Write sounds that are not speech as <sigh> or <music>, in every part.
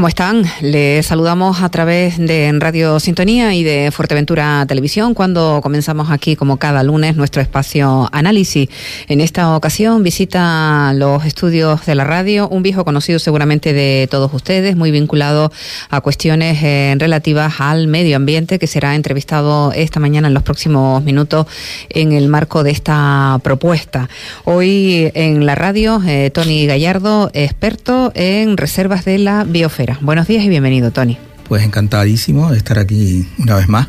¿Cómo están? Les saludamos a través de Radio Sintonía y de Fuerteventura Televisión cuando comenzamos aquí como cada lunes nuestro espacio análisis. En esta ocasión visita los estudios de la radio un viejo conocido seguramente de todos ustedes, muy vinculado a cuestiones eh, relativas al medio ambiente que será entrevistado esta mañana en los próximos minutos en el marco de esta propuesta. Hoy en la radio, eh, Tony Gallardo, experto en reservas de la Buenos días y bienvenido, Tony. Pues encantadísimo de estar aquí una vez más.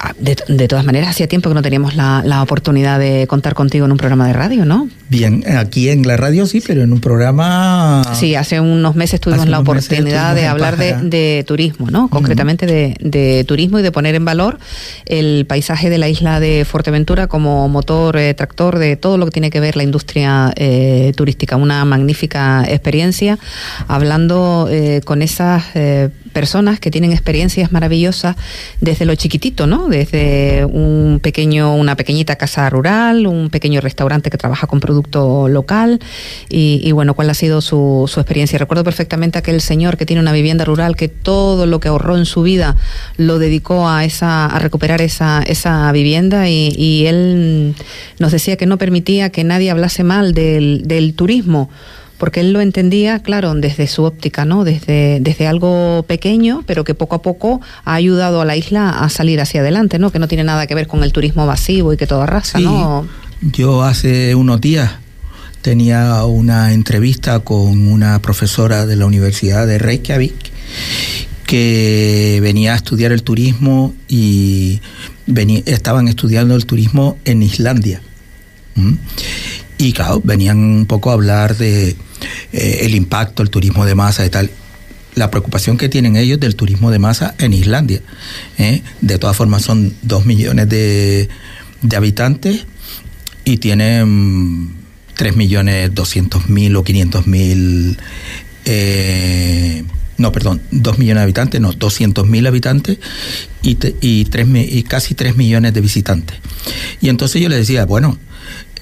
Ah, de, todas maneras, hacía tiempo que no teníamos la, oportunidad de contar contigo en un programa de radio, ¿no? Bien, aquí en la radio sí, pero en un programa... Sí, hace unos meses tuvimos la oportunidad de hablar de, turismo, ¿no? Concretamente de, turismo y de poner en valor el paisaje de la isla de Fuerteventura como motor eh, tractor de todo lo que tiene que ver la industria eh, turística. Una magnífica experiencia hablando eh, con esas personas que tienen experiencias maravillosas desde lo chiquitito, ¿no? Desde un pequeño, una pequeñita casa rural, un pequeño restaurante que trabaja con producto local y, bueno, cuál ha sido su, su, experiencia. Recuerdo perfectamente aquel señor que tiene una vivienda rural que todo lo que ahorró en su vida lo dedicó a esa, a recuperar esa, esa vivienda y, y él nos decía que no permitía que nadie hablase mal del, del turismo porque él lo entendía, claro, desde su óptica, ¿no? Desde, desde algo pequeño, pero que poco a poco ha ayudado a la isla a salir hacia adelante, ¿no? Que no tiene nada que ver con el turismo masivo y que todo arrasa, ¿no? Yo hace unos días tenía una entrevista con una profesora de la Universidad de Reykjavik que venía a estudiar el turismo y estaban estudiando el turismo en Islandia. Y claro, venían un poco a hablar de eh, el impacto, el turismo de masa y tal. La preocupación que tienen ellos del turismo de masa en Islandia. ¿eh? De todas formas son dos millones de, habitantes y tienen tres millones doscientos mil o quinientos mil eh, no, perdón, dos millones de habitantes, no, doscientos mil habitantes y, y, y casi tres millones de visitantes. Y entonces yo les decía, bueno,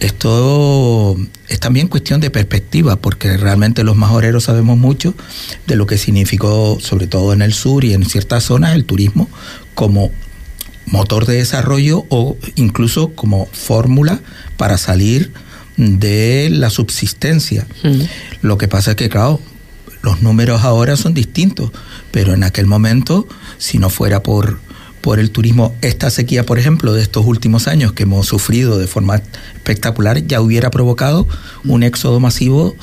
esto es también cuestión de perspectiva, porque realmente los majoreros sabemos mucho de lo que significó, sobre todo en el sur y en ciertas zonas, el turismo como motor de desarrollo o incluso como fórmula para salir de la subsistencia. Mm. Lo que pasa es que, claro, los números ahora son distintos, pero en aquel momento, si no fuera por por el turismo, esta sequía, por ejemplo, de estos últimos años que hemos sufrido de forma espectacular, ya hubiera provocado un éxodo masivo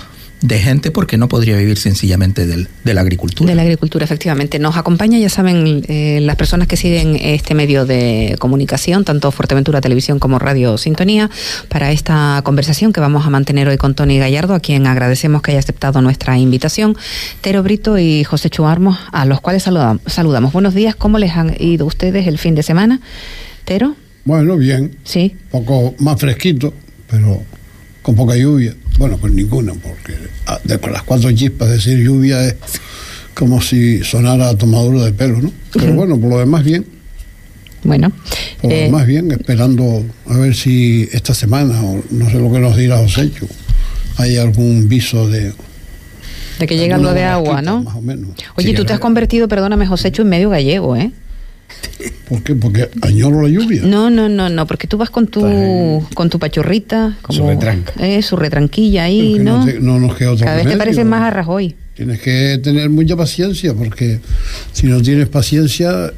de gente porque no podría vivir sencillamente del, de la agricultura. De la agricultura, efectivamente. Nos acompaña, ya saben, eh, las personas que siguen este medio de comunicación, tanto Fuerteventura Televisión como Radio Sintonía, para esta conversación que vamos a mantener hoy con Tony Gallardo, a quien agradecemos que haya aceptado nuestra invitación, Tero Brito y José Chuarmos, a los cuales saludamos. saludamos. Buenos días, ¿cómo les han ido ustedes el fin de semana? Tero. Bueno, bien. Sí. Un poco más fresquito, pero con poca lluvia. Bueno, con ninguna, porque ah, de, con las cuatro chispas decir lluvia es como si sonara tomadura de pelo, ¿no? Pero bueno, por lo demás bien. Bueno. Por lo eh, demás bien, esperando a ver si esta semana, o no sé lo que nos dirá José, hay algún viso de... De que llega lo de agua, ¿no? Más o menos. Oye, tú te has convertido, perdóname, Josécho, en medio gallego, ¿eh? ¿Por qué? Porque añoro la lluvia. No, no, no, no, porque tú vas con tu con tu pachorrita, como su retranca. Eh, su retranquilla ahí, ¿no? No, nos queda Cada vez te pareces más a Rajoy. Tienes que tener mucha paciencia, porque si no tienes paciencia,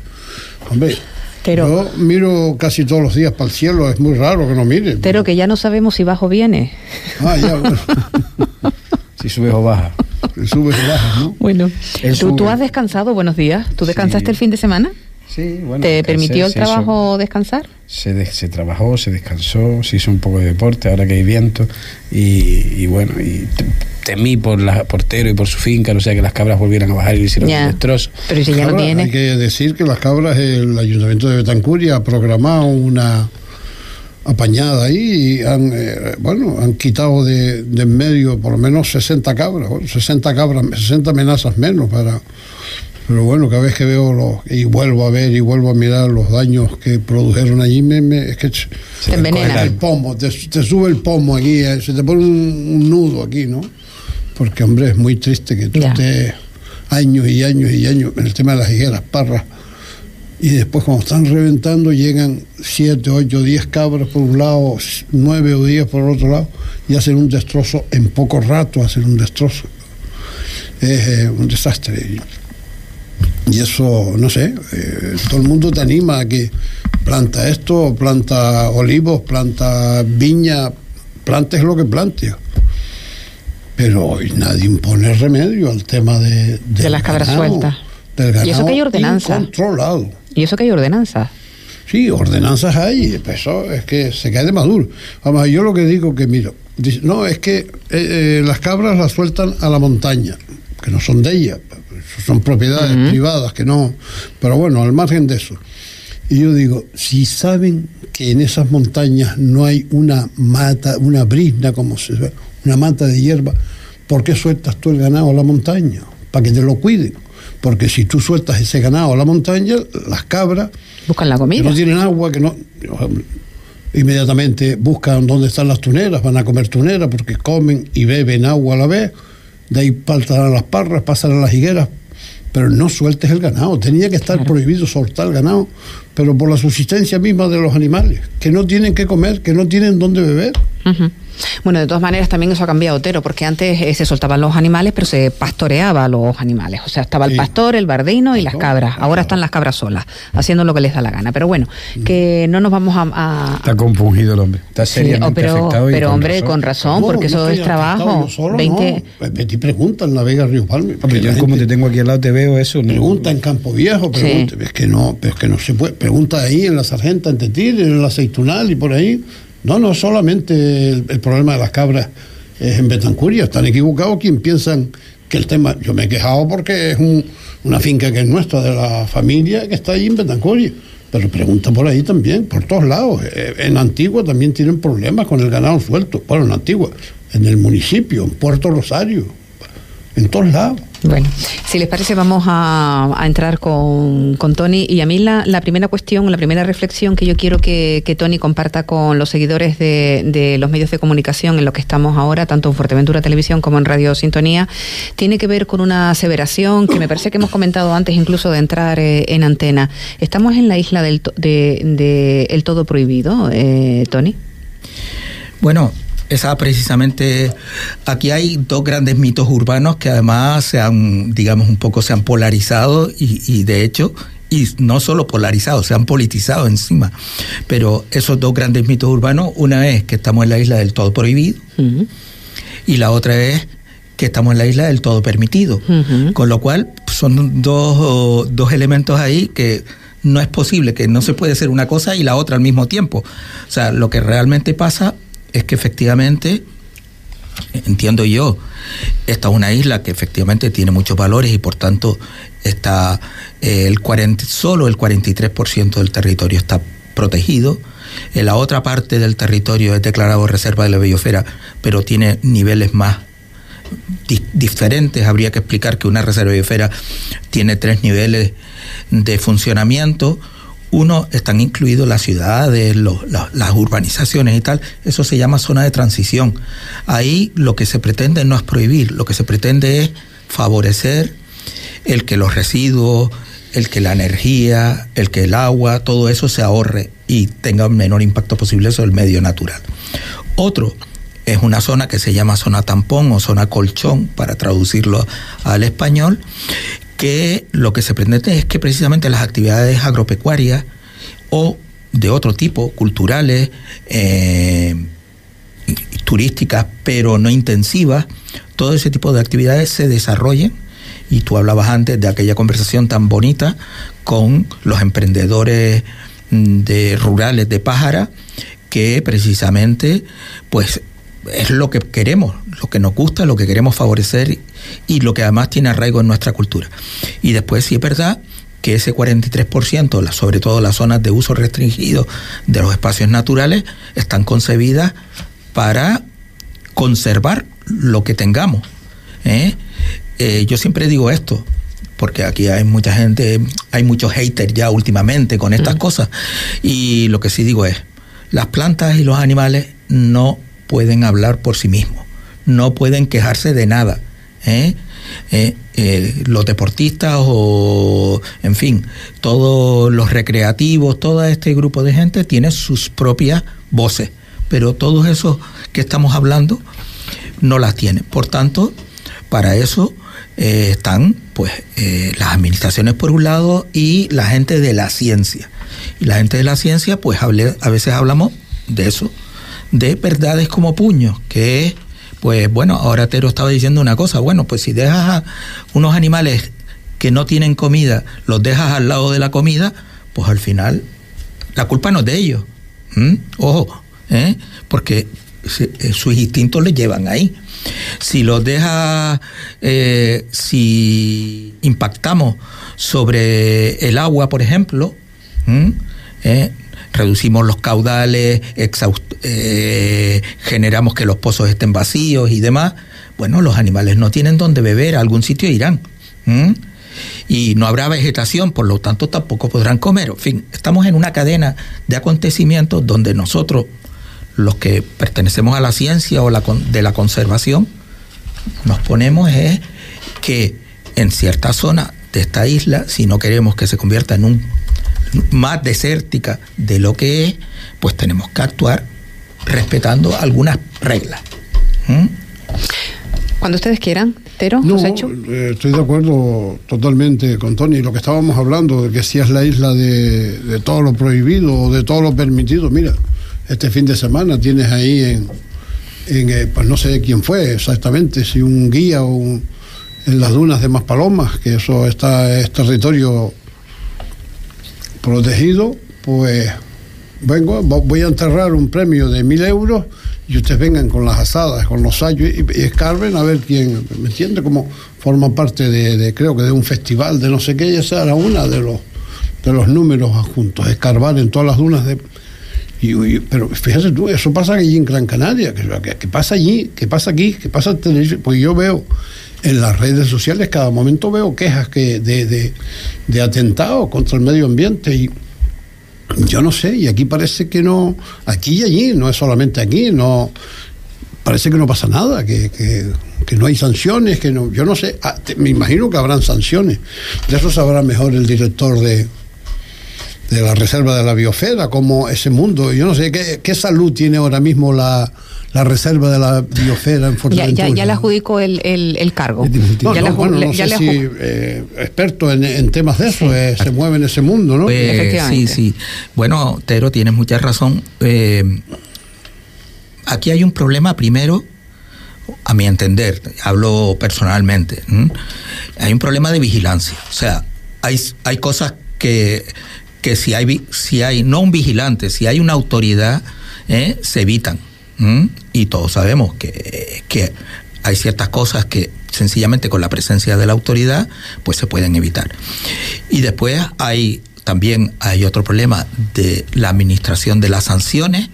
hombre, pero, yo miro casi todos los días para el cielo, es muy raro que no mire. Pero que ya no sabemos si bajo viene. Ah, ya, <laughs> bueno. si sube o baja. Si sube o baja, ¿no? Bueno, ¿Tú, ¿tú has descansado? Buenos días. ¿Tú descansaste el fin de semana? ¿Te permitió el trabajo descansar? Se, se trabajó, se descansó, se hizo un poco de deporte, ahora que hay viento, y, bueno, y temí por la portero y por su finca, o sea que las cabras volvieran a bajar y hicieron un destrozo. Pero si ya no tiene. Hay que decir que las cabras, el Ayuntamiento de Betancuria ha programado una apañada ahí y han, eh, bueno, han quitado de, de en medio por lo menos 60 cabras, 60 cabras, 60 amenazas menos para pero bueno, cada vez que veo los, y vuelvo a ver y vuelvo a mirar los daños que produjeron allí, me, es que se te envenena. el pomo, te, sube el pomo aquí, eh, se te pone un, nudo aquí, ¿no? Porque, hombre, es muy triste que tú estés años y años y años en el tema de las higueras, parras, y después cuando están reventando llegan siete, ocho, diez cabras por un lado, nueve o diez por el otro lado, y hacen un destrozo en poco rato, hacen un destrozo. Es eh, un desastre. Y eso, no sé, eh, todo el mundo te anima a que planta esto, planta olivos, planta viña, plantes lo que plantes. Pero hoy nadie impone remedio al tema de, de las cabras sueltas. y eso que hay ordenanza. Controlado. Y eso que hay ordenanzas. Sí, ordenanzas hay, pues eso es que se cae de maduro. Vamos, yo lo que digo que, miro, no, es que eh, eh, las cabras las sueltan a la montaña, que no son de ellas, son propiedades privadas, que no. Pero bueno, al margen de eso. Y yo digo, si saben que en esas montañas no hay una mata, una brisna, como se ve, una mata de hierba, ¿por qué sueltas tú el ganado a la montaña? Para que te lo cuiden. Porque si tú sueltas ese ganado a la montaña, las cabras... Buscan la comida. Que no tienen agua, que no... Inmediatamente buscan dónde están las tuneras, van a comer tuneras porque comen y beben agua a la vez. De ahí a las parras, pasan a las higueras, pero no sueltes el ganado. Tenía que estar prohibido soltar el ganado, pero por la subsistencia misma de los animales, que no tienen que comer, que no tienen dónde beber. Bueno, de todas maneras también eso ha cambiado, Otero, porque antes eh, se soltaban los animales, pero se pastoreaba a los animales. O sea, estaba el pastor, el bardino y las cabras. Ahora están las cabras solas, haciendo lo que les da la gana. Pero bueno, mm. que no nos vamos a... Está compungido el hombre. Está seriamente pero, afectado. pero, hombre, con razón, porque eso es trabajo. Solo, 20... No. La Vega Río Palme. yo como te tengo aquí al lado te veo eso. Pregunta en Campo Viejo, pregunta, es que no, es que no se puede. Pregunta ahí en la Sargenta, en Tetir, en la Aceitunal y por ahí. No, no solamente el, problema de las cabras es en Betancuria, están equivocados quien piensan que el tema, yo me he quejado porque es una finca que es nuestra, de la familia que está ahí en Betancuria, pero pregunta por ahí también, por todos lados. Eh, en Antigua también tienen problemas con el ganado suelto, bueno, en Antigua, en el municipio, en Puerto Rosario, en todos lados. Bueno, si les parece, vamos a, entrar con, Tony. Y a mí la, primera cuestión, la primera reflexión que yo quiero que, Tony comparta con los seguidores de, los medios de comunicación en lo que estamos ahora, tanto en Fuerteventura Televisión como en Radio Sintonía, tiene que ver con una aseveración que me parece que hemos comentado antes incluso de entrar eh, en antena. ¿Estamos en la isla del de, el todo prohibido, eh, Tony? Bueno, esa precisamente, aquí hay dos grandes mitos urbanos que además se han, digamos, un poco se han polarizado y, de hecho, y no solo polarizado, se han politizado encima. Pero esos dos grandes mitos urbanos, una es que estamos en la isla del todo prohibido y la otra es que estamos en la isla del todo permitido. Con lo cual son dos, dos elementos ahí que no es posible, que no se puede ser una cosa y la otra al mismo tiempo. O sea, lo que realmente pasa es que efectivamente, entiendo yo, esta es una isla que efectivamente tiene muchos valores y por tanto está eh, el 40, solo el 43% del territorio está protegido. En la otra parte del territorio es declarado reserva de la biosfera, pero tiene niveles más diferentes. Habría que explicar que una reserva de biosfera tiene tres niveles de funcionamiento uno, están incluidos las ciudades, las urbanizaciones y tal. Eso se llama zona de transición. Ahí lo que se pretende no es prohibir, lo que se pretende es favorecer el que los residuos, el que la energía, el que el agua, todo eso se ahorre y tenga el menor impacto posible sobre el medio natural. Otro es una zona que se llama zona tampón o zona colchón, para traducirlo al español, que lo que se pretende es que precisamente las actividades agropecuarias o de otro tipo, culturales, eh, turísticas, pero no intensivas, todo ese tipo de actividades se desarrollen. Y tú hablabas antes de aquella conversación tan bonita con los emprendedores mm, de rurales de Pájara, que precisamente pues es lo que queremos, lo que nos gusta, lo que queremos favorecer y lo que además tiene arraigo en nuestra cultura. Y después sí es verdad que ese 43%, sobre todo las zonas de uso restringido de los espacios naturales, están concebidas para conservar lo que tengamos. ¿eh? Eh, yo siempre digo esto, porque aquí hay mucha gente, hay muchos haters ya últimamente con estas cosas, y lo que sí digo es, las plantas y los animales no pueden hablar por sí mismos, no pueden quejarse de nada. ¿eh? Eh, eh, los deportistas o, en fin, todos los recreativos, todo este grupo de gente tiene sus propias voces, pero todos esos que estamos hablando no las tienen. Por tanto, para eso están pues las administraciones por un lado y la gente de la ciencia. Y la gente de la ciencia, pues a veces hablamos de eso, de verdades como puños, que es pues bueno, ahora Tero estaba diciendo una cosa, bueno, pues si dejas a unos animales que no tienen comida, los dejas al lado de la comida, pues al final la culpa no es de ellos. Ojo, ¿eh? porque eh, sus instintos les llevan ahí. Si los dejas, eh, si impactamos sobre el agua, por ejemplo. Reducimos los caudales, eh, generamos que los pozos estén vacíos y demás, bueno, los animales no tienen dónde beber, a algún sitio irán. Y no habrá vegetación, por lo tanto tampoco podrán comer. En fin, estamos en una cadena de acontecimientos donde nosotros, los que pertenecemos a la ciencia o la, de la conservación, nos ponemos es que en cierta zona de esta isla, si no queremos que se convierta en un más desértica de lo que es, pues tenemos que actuar respetando algunas reglas. ¿Mm? Cuando ustedes quieran, Tero, no, eh, estoy de acuerdo totalmente con Tony. Lo que estábamos hablando de que si es la isla de, todo lo prohibido o de todo lo permitido, mira, este fin de semana tienes ahí en, eh, pues no sé quién fue exactamente, si un guía o en las dunas de Maspalomas, que eso está es territorio protegido, pues vengo, voy a enterrar un premio de mil euros y ustedes vengan con las asadas, con los sayos y, escarben a ver quién, ¿me entiende? Como forma parte de, creo que de un festival de no sé qué, y esa era una de los, de los números adjuntos, escarbar en todas las dunas de... Y, pero fíjate tú, eso pasa allí en Gran Canaria, que, pasa allí, que pasa aquí, que pasa en televisión, pues yo veo en las redes sociales cada momento veo quejas que de, de, de atentados contra el medio ambiente y yo no sé, y aquí parece que no, aquí y allí, no es solamente aquí, no parece que no pasa nada, que, que, no hay sanciones, que no, yo no sé, ah, me imagino que habrán sanciones. De eso sabrá mejor el director de, de la Reserva de la Biosfera, como ese mundo. Yo no sé qué, qué salud tiene ahora mismo la, la reserva de la biosfera en Fuerteventura. Ya, ya, le adjudicó el, el, cargo. No, ya bueno, no sé si eh, experto en, temas de eso eh, se mueve en ese mundo, ¿no? Pues, sí, sí. Bueno, Tero, tienes mucha razón. Eh, aquí hay un problema primero, a mi entender, hablo personalmente, hay un problema de vigilancia. O sea, hay, hay cosas que, que si hay, si hay, no un vigilante, si hay una autoridad, se evitan. Y todos sabemos que, que hay ciertas cosas que sencillamente con la presencia de la autoridad pues se pueden evitar. Y después hay también hay otro problema de la administración de las sanciones,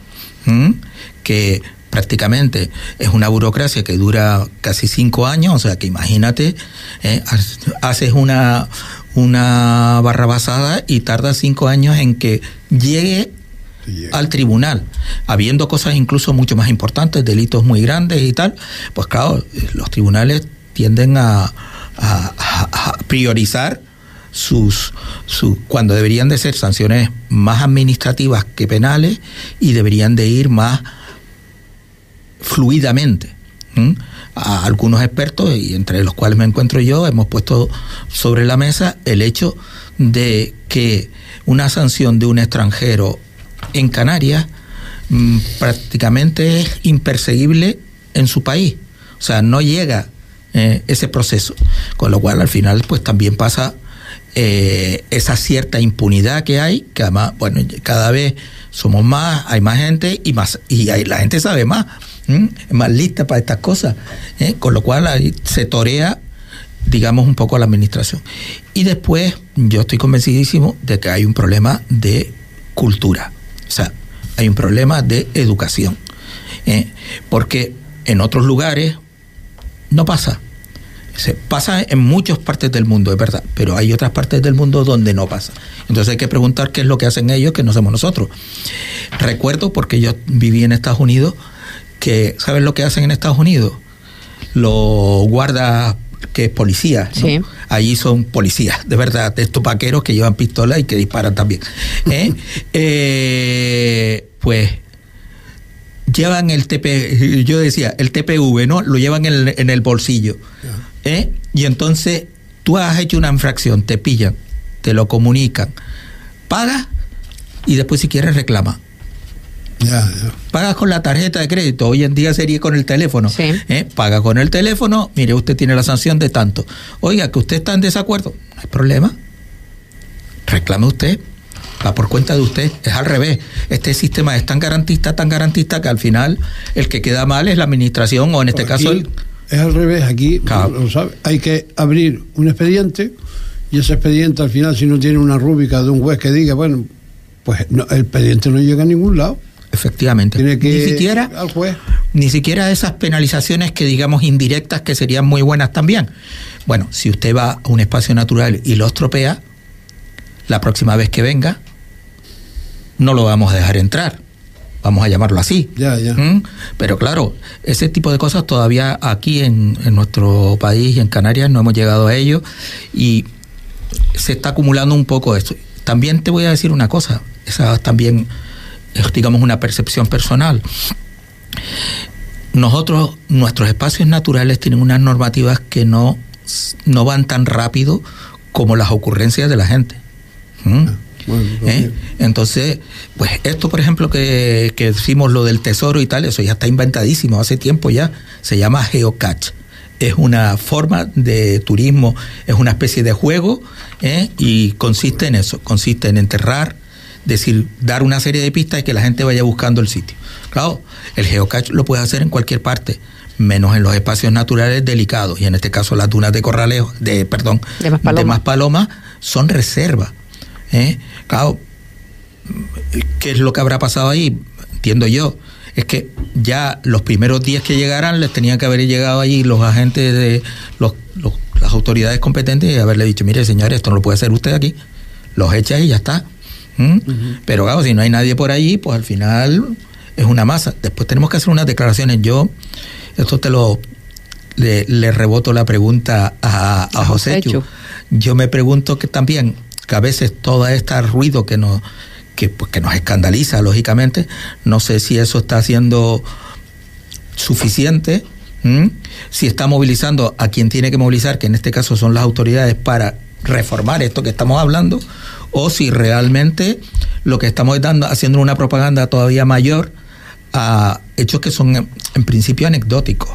que prácticamente es una burocracia que dura casi cinco años, o sea que imagínate, ¿eh? haces una, una barra basada y tarda cinco años en que llegue al tribunal, habiendo cosas incluso mucho más importantes, delitos muy grandes y tal, pues claro, los tribunales tienden a, priorizar sus, cuando deberían de ser sanciones más administrativas que penales y deberían de ir más fluidamente. A algunos expertos, y entre los cuales me encuentro yo, hemos puesto sobre la mesa el hecho de que una sanción de un extranjero en Canarias mm, prácticamente es imperseguible en su país. O sea, no llega eh, ese proceso. Con lo cual, al final, pues también pasa eh, esa cierta impunidad que hay, que además, bueno, cada vez somos más, hay más gente y más y la gente sabe más, es más lista para estas cosas. ¿eh? Con lo cual ahí se torea digamos un poco la administración. Y después yo estoy convencidísimo de que hay un problema de cultura. O sea, hay un problema de educación. ¿eh? porque en otros lugares no pasa. Se pasa en muchas partes del mundo, es verdad, pero hay otras partes del mundo donde no pasa. Entonces hay que preguntar qué es lo que hacen ellos que no hacemos nosotros. Recuerdo, porque yo viví en Estados Unidos, que ¿saben lo que hacen en Estados Unidos? Los guardas que es policía. Sí. Allí son policías, de verdad, de estos vaqueros que llevan pistolas y que disparan también. ¿eh? <laughs> Eh, pues llevan el TP, yo decía, el TPV, ¿no? Lo llevan en el, en el bolsillo. ¿eh? Y entonces tú has hecho una infracción, te pillan, te lo comunican, pagas y después si quieres reclama. Pagas con la tarjeta de crédito, hoy en día sería con el teléfono. ¿eh? Paga con el teléfono, mire, usted tiene la sanción de tanto. Oiga, que usted está en desacuerdo, no hay problema. Reclame usted, va por cuenta de usted. Es al revés. Este sistema es tan garantista, tan garantista que al final el que queda mal es la administración o en este caso Es al revés, aquí lo sabe, hay que abrir un expediente y ese expediente al final si no tiene una rúbrica de un juez que diga, bueno, pues el expediente no llega a ningún lado. Efectivamente. ni siquiera Ni siquiera esas penalizaciones que digamos indirectas que serían muy buenas también. Bueno, si usted va a un espacio natural y lo estropea, la próxima vez que venga, no lo vamos a dejar entrar. Vamos a llamarlo así. Ya, ya. ¿Mm? Pero claro, ese tipo de cosas todavía aquí en, en nuestro país y en Canarias no hemos llegado a ello y se está acumulando un poco esto. También te voy a decir una cosa, esa también digamos, una percepción personal. Nosotros, nuestros espacios naturales tienen unas normativas que no, no van tan rápido como las ocurrencias de la gente. ¿Mm? Ah, ¿Eh? Entonces, pues esto, por ejemplo, que, que decimos lo del tesoro y tal, eso ya está inventadísimo hace tiempo ya, se llama geocache es una forma de turismo, es una especie de juego ¿eh? y consiste en eso, consiste en enterrar, decir, dar una serie de pistas y que la gente vaya buscando el sitio. Claro, el geocache lo puede hacer en cualquier parte, menos en los espacios naturales delicados y en este caso las dunas de Corralejo, de perdón, de más palomas son reservas. ¿eh? Claro, ¿qué es lo que habrá pasado ahí? Entiendo yo es que ya los primeros días que llegaran les tenían que haber llegado allí los agentes de los, las autoridades competentes y haberle dicho, mire señores, esto no lo puede hacer usted aquí, los echa y ya está. ¿Mm? Pero claro, si no hay nadie por allí, pues al final es una masa. Después tenemos que hacer unas declaraciones. Yo, esto te lo, le, reboto la pregunta a, a José. Yo me pregunto que también, que a veces todo este ruido que nos que, pues, que nos escandaliza, lógicamente. No sé si eso está siendo suficiente, si está movilizando a quien tiene que movilizar, que en este caso son las autoridades, para reformar esto que estamos hablando, o si realmente lo que estamos dando, haciendo una propaganda todavía mayor a hechos que son en, principio anecdóticos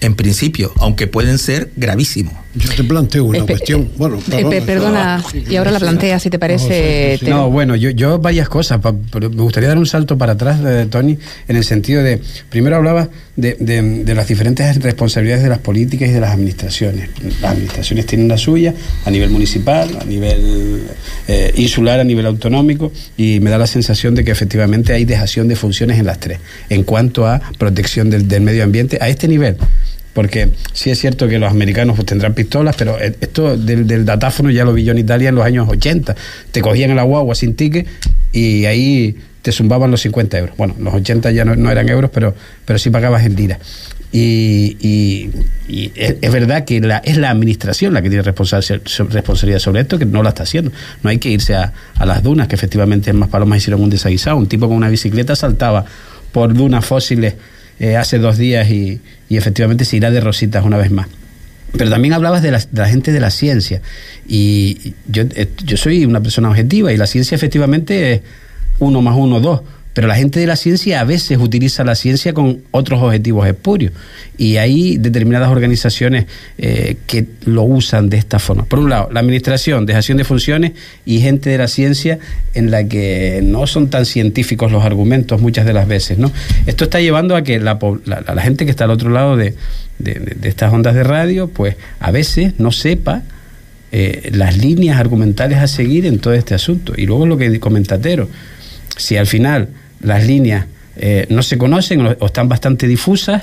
en principio, aunque pueden ser gravísimos. Yo te planteo una cuestión. Bueno, perdona, y ahora la plantea, si te parece. No, bueno, yo, yo varias cosas. me gustaría dar un salto para atrás, de Tony, en el sentido de. Primero hablaba de, de, las diferentes responsabilidades de las políticas y de las administraciones. Las administraciones tienen la suya a nivel municipal, a nivel eh, insular, a nivel autonómico, y me da la sensación de que efectivamente hay dejación de funciones en las tres. En cuanto a protección del, del medio ambiente, a este nivel porque sí es cierto que los americanos pues, tendrán pistolas, pero e, esto del, datáfono ya lo vi yo en Italia en los años 80. Te cogían el guagua sin ticket y ahí te zumbaban los 50 euros. Bueno, los 80 ya no, eran euros, pero, pero sí pagabas en lira. Y, es, verdad que la, es la administración la que tiene responsabilidad sobre esto, que no la está haciendo. No hay que irse a, las dunas, que efectivamente en Más Palomas hicieron un desaguisado. Un tipo con una bicicleta saltaba por dunas fósiles eh, hace dos días y, efectivamente se irá de rositas una vez más. Pero también hablabas de la, gente de la ciencia y yo, eh, yo soy una persona objetiva y la ciencia efectivamente es uno más uno, dos. Pero la gente de la ciencia a veces utiliza la ciencia con otros objetivos espurios. Y hay determinadas organizaciones eh, que lo usan de esta forma. Por un lado, la administración, dejación de funciones y gente de la ciencia en la que no son tan científicos los argumentos muchas de las veces. ¿no? Esto está llevando a que la, la, gente que está al otro lado de, estas ondas de radio, pues a veces no sepa eh, las líneas argumentales a seguir en todo este asunto. Y luego lo que comentatero, si al final las líneas eh, no se conocen o, están bastante difusas,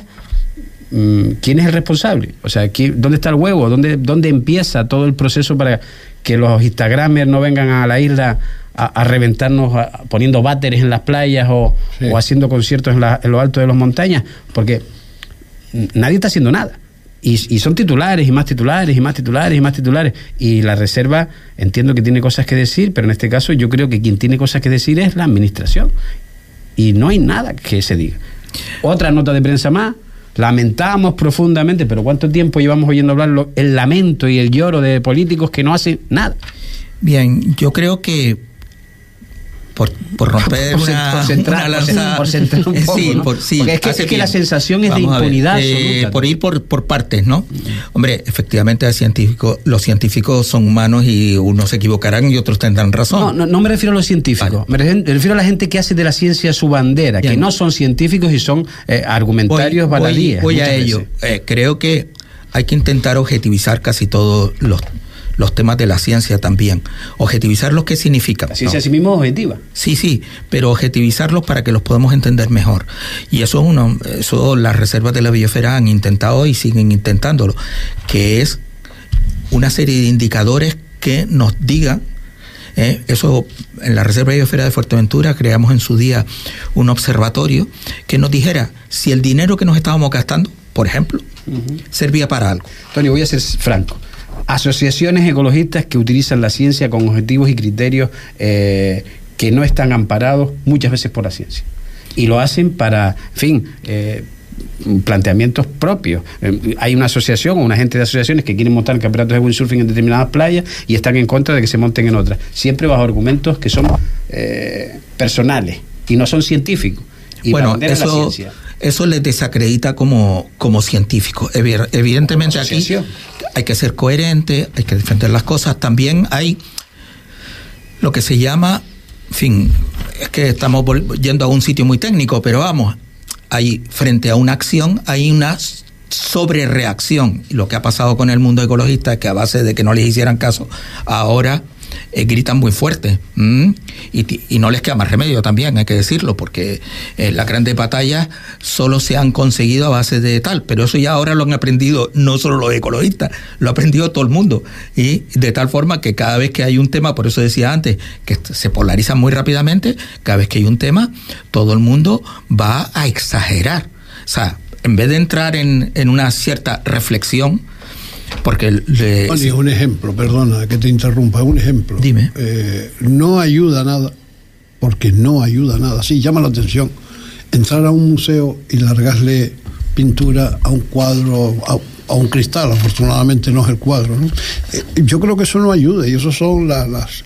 mm, ¿quién es el responsable? O sea, ¿dónde está el huevo? ¿Dónde, ¿Dónde empieza todo el proceso para que los Instagramers no vengan a la isla a, reventarnos poniendo váteres en las playas o, haciendo conciertos en, lo alto de las montañas? Porque nadie está haciendo nada. Y, son titulares y más titulares y más titulares y más titulares. Y la Reserva entiendo que tiene cosas que decir, pero en este caso yo creo que quien tiene cosas que decir es la Administración. Y no hay nada que se diga. Otra nota de prensa más. Lamentamos profundamente, pero ¿cuánto tiempo llevamos oyendo hablar el lamento y el lloro de políticos que no hacen nada? Bien, yo creo que por, por romper por, una, centrar, Por centrar un poco, sí, por, sí, Porque es que, la sensación es de impunidad. Eh, por ir por, por partes, ¿no? Hombre, efectivamente científico, los científicos son humanos y unos se equivocarán y otros tendrán razón. No, no, me refiero a los científicos, me, refiero, a la gente que hace de la ciencia su bandera, que no son científicos y son eh, argumentarios baladíes. Voy, a ello. Eh, creo que hay que intentar objetivizar casi todos los los temas de la ciencia también. Objetivizarlos, ¿qué significa? La ciencia sí mismo objetiva. Sí, sí, pero objetivizarlos para que los podamos entender mejor. Y eso, uno, eso las reservas de la biosfera han intentado y siguen intentándolo, que es una serie de indicadores que nos digan eh, eso en la Reserva de Biosfera de Fuerteventura creamos en su día un observatorio que nos dijera si el dinero que nos estábamos gastando, por ejemplo, servía para algo. Tony, voy a ser franco asociaciones ecologistas que utilizan la ciencia con objetivos y criterios eh, que no están amparados muchas veces por la ciencia. Y lo hacen para, en fin, eh, planteamientos propios. Eh, hay una asociación o una gente de asociaciones que quieren montar campeonatos de windsurfing en determinadas playas y están en contra de que se monten en otras, siempre bajo argumentos que son personales y no son científicos. Y bueno, eso, eso les desacredita como, como científicos. Evidentemente aquí hay que ser coherente, hay que defender las cosas. También hay lo que se llama, en fin, es que estamos yendo a un sitio muy técnico, pero vamos, hay frente a una acción, hay una sobrereacción. Y lo que ha pasado con el mundo ecologista es que a base de que no les hicieran caso, ahora eh, gritan muy fuerte y, no les queda más remedio también, hay que decirlo, porque eh, las grandes batallas solo se han conseguido a base de tal, pero eso ya ahora lo han aprendido no solo los ecologistas, lo ha aprendido todo el mundo y de tal forma que cada vez que hay un tema, por eso decía antes, que se polarizan muy rápidamente, cada vez que hay un tema, todo el mundo va a exagerar. O sea, en vez de entrar en, en una cierta reflexión, porque le... un ejemplo, perdona que te interrumpa, un ejemplo. Dime. Eh, no ayuda nada, porque no ayuda nada. Sí, llama la atención entrar a un museo y largarle pintura a un cuadro, a, un cristal, afortunadamente no es el cuadro. ¿no? Eh, yo creo que eso no ayuda y eso son las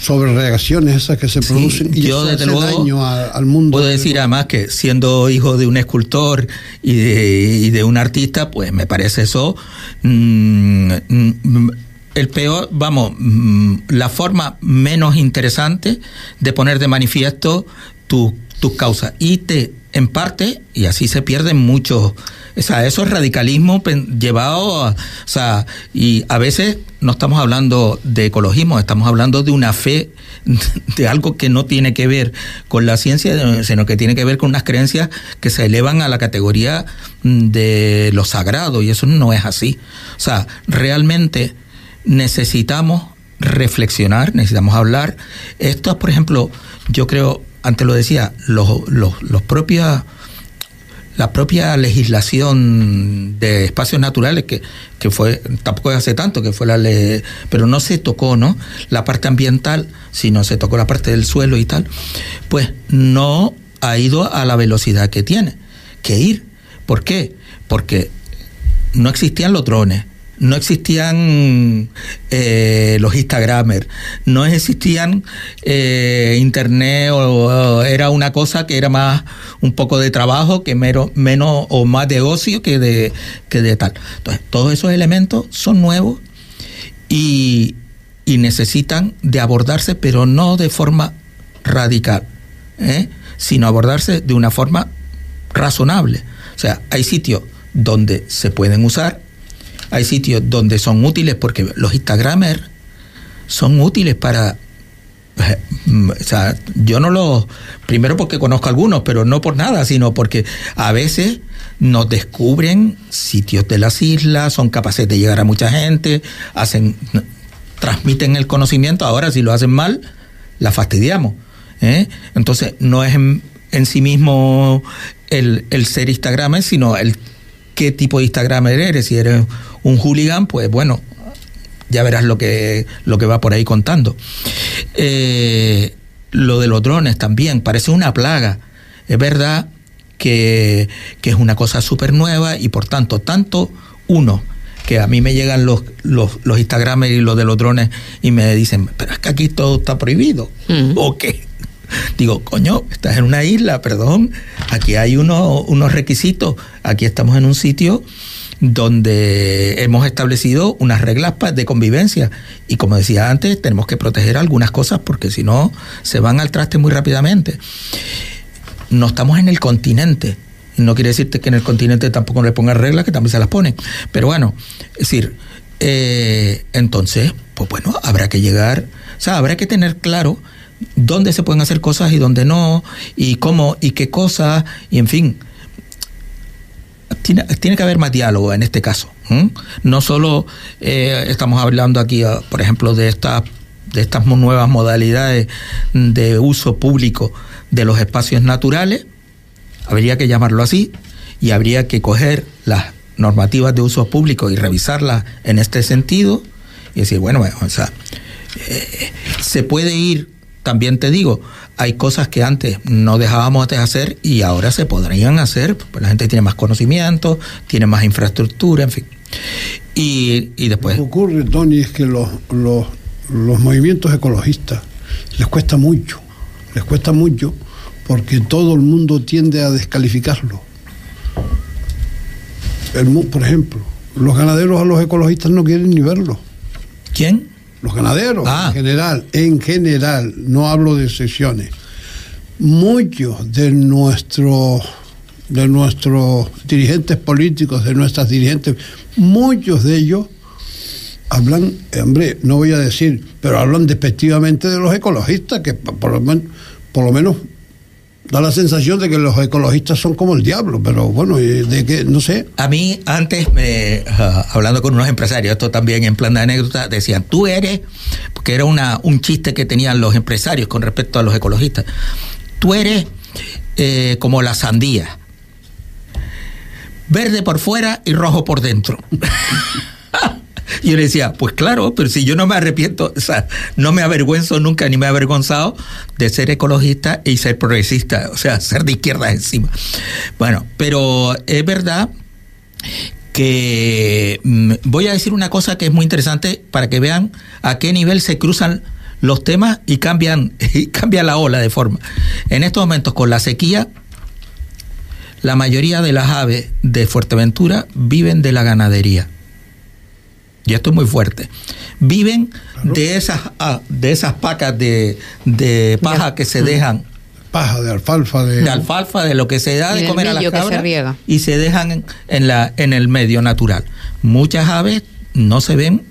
sobre reacciones esas que se producen y yo desde luego daño al mundo. Puedo decir además que siendo hijo de un escultor y de, un artista, pues me parece eso mm, mm, el peor, vamos, mm, la forma menos interesante de poner de manifiesto tus causas y te en parte, y así se pierden muchos, o sea, eso es radicalismo llevado, a, o sea, y a veces no estamos hablando de ecologismo, estamos hablando de una fe, <laughs> de algo que no tiene que ver con la ciencia, sino que tiene que ver con unas creencias que se elevan a la categoría mm, de lo sagrado, y eso no es así. O sea, realmente necesitamos reflexionar, necesitamos hablar. Esto es, por ejemplo, yo creo, antes lo decía, los, los, los la propia legislación de espacios naturales que, que fue tampoco hace tanto que fue la ley pero no se tocó no la parte ambiental sino se tocó la parte del suelo y tal pues no ha ido a la velocidad que tiene que ir. ¿por qué? porque no existían los drones no existían eh, los Instagramers, no existían eh, Internet, o, era una cosa que era más un poco de trabajo, que mero, menos o más de ocio que de, que de tal. Entonces, todos esos elementos son nuevos y, y necesitan de abordarse, pero no de forma radical, ¿eh? sino abordarse de una forma razonable. O sea, hay sitios donde se pueden usar, hay sitios donde son útiles porque los Instagramers son útiles para o sea, yo no lo primero porque conozco algunos, pero no por nada, sino porque a veces nos descubren sitios de las islas, son capaces de llegar a mucha gente, hacen transmiten el conocimiento, ahora si lo hacen mal, la fastidiamos. ¿eh? Entonces, no es en, sí mismo el, el ser Instagramer, sino el qué tipo de Instagramer eres. Si eres un hooligan, pues bueno, ya verás lo que, lo que va por ahí contando. Eh, lo de los drones también, parece una plaga. Es verdad que, que es una cosa súper nueva y por tanto, tanto uno, que a mí me llegan los, los, los Instagramers y los de los drones y me dicen, pero es que aquí todo está prohibido. <laughs> ¿O qué? Digo, coño, estás en una isla, perdón, aquí hay uno, unos requisitos, aquí estamos en un sitio donde hemos establecido unas reglas de convivencia y como decía antes, tenemos que proteger algunas cosas porque si no se van al traste muy rápidamente. No estamos en el continente, no quiere decirte que en el continente tampoco le pongan reglas, que también se las ponen. Pero bueno, es decir, eh, entonces, pues bueno, habrá que llegar, o sea, habrá que tener claro dónde se pueden hacer cosas y dónde no, y cómo y qué cosas, y en fin. Tiene, tiene que haber más diálogo en este caso. No solo eh, estamos hablando aquí, ah, por ejemplo, de estas de estas nuevas modalidades de uso público de los espacios naturales, habría que llamarlo así, y habría que coger las normativas de uso público y revisarlas en este sentido y decir, bueno, o sea, eh, se puede ir también te digo, hay cosas que antes no dejábamos de hacer y ahora se podrían hacer, pues la gente tiene más conocimiento, tiene más infraestructura, en fin. Y, y después... Lo que ocurre, Tony, es que los, los, los movimientos ecologistas les cuesta mucho, les cuesta mucho porque todo el mundo tiende a descalificarlo. El, por ejemplo, los ganaderos a los ecologistas no quieren ni verlo. ¿Quién? Los ganaderos en ah. general, en general, no hablo de sesiones. Muchos de nuestros de nuestros dirigentes políticos, de nuestras dirigentes, muchos de ellos hablan, hombre, no voy a decir, pero hablan despectivamente de los ecologistas, que por lo, menos, por lo menos da la sensación de que los ecologistas son como el diablo, pero bueno, de que no sé. A mí antes, me, ah, hablando con unos empresarios, esto también en plan de anécdota, decían, tú eres, porque era una, un chiste que tenían los empresarios con respecto a los ecologistas, tú eres eh, como la sandía, verde por fuera y rojo por dentro. <laughs> <laughs> Yo le decía, pues claro, pero si yo no me arrepiento, o sea, no me avergüenzo nunca ni me he avergonzado de ser ecologista y ser progresista, o sea, ser de izquierda encima. Bueno, pero es verdad que mm, voy a decir una cosa que es muy interesante para que vean a qué nivel se cruzan los temas y cambian, <laughs> y cambia la ola de forma. En estos momentos, con la sequía, la mayoría de las aves de Fuerteventura viven de la ganadería y esto es muy fuerte, viven de esas ah, de esas pacas de, de paja que se dejan. Paja de alfalfa, de... alfalfa, de lo que se da de comer a las cabras y se dejan en, la, en el medio natural. Muchas aves no se ven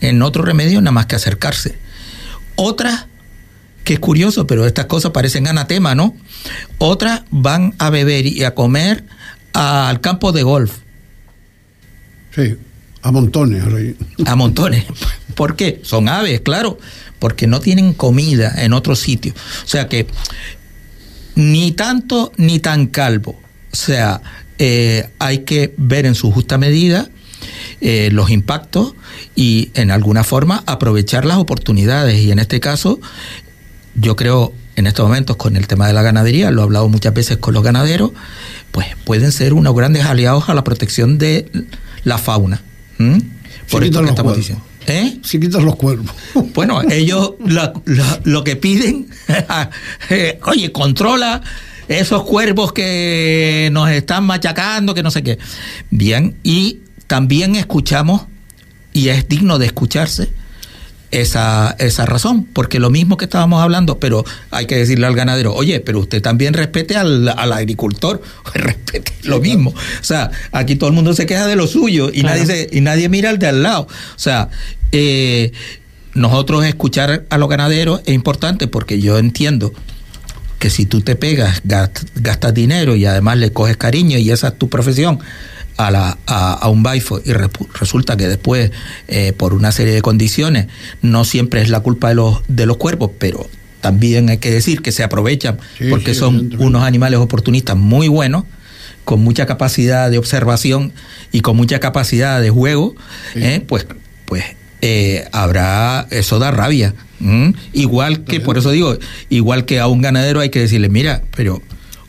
en otro remedio nada más que acercarse. Otras, que es curioso, pero estas cosas parecen anatema, ¿no? Otras van a beber y a comer al campo de golf. Sí. A montones. A montones. ¿Por qué? Son aves, claro, porque no tienen comida en otro sitio. O sea que ni tanto ni tan calvo. O sea, eh, hay que ver en su justa medida eh, los impactos y en alguna forma aprovechar las oportunidades. Y en este caso, yo creo en estos momentos con el tema de la ganadería, lo he hablado muchas veces con los ganaderos, pues pueden ser unos grandes aliados a la protección de la fauna. ¿Mm? Por esto que estamos diciendo. ¿Eh? Si quitas los cuervos. <laughs> Bueno, ellos lo, que piden, <laughs> eh, oye, controla esos cuervos que nos están machacando, que no sé qué. Bien, y también escuchamos, y es digno de escucharse, esa, esa razón, porque lo mismo que estábamos hablando, pero hay que decirle al ganadero, oye, pero usted también respete al, agricultor, <laughs> respete lo mismo. O sea, aquí todo el mundo se queja de lo suyo y, nadie, y nadie mira al de al lado. O sea, eh, nosotros escuchar a los ganaderos es importante porque yo entiendo que si tú te pegas, gastas dinero y además le coges cariño y esa es tu profesión, a, la, a, un BIFO y resulta que después, eh, por una serie de condiciones, no siempre es la culpa de los, de los cuerpos, pero también hay que decir que se aprovechan porque son unos animales oportunistas muy buenos, con mucha capacidad de observación y con mucha capacidad de juego, ¿eh? pues, pues eh, habrá, eso da rabia. Igual que, por eso digo, igual que a un ganadero hay que decirle, mira, pero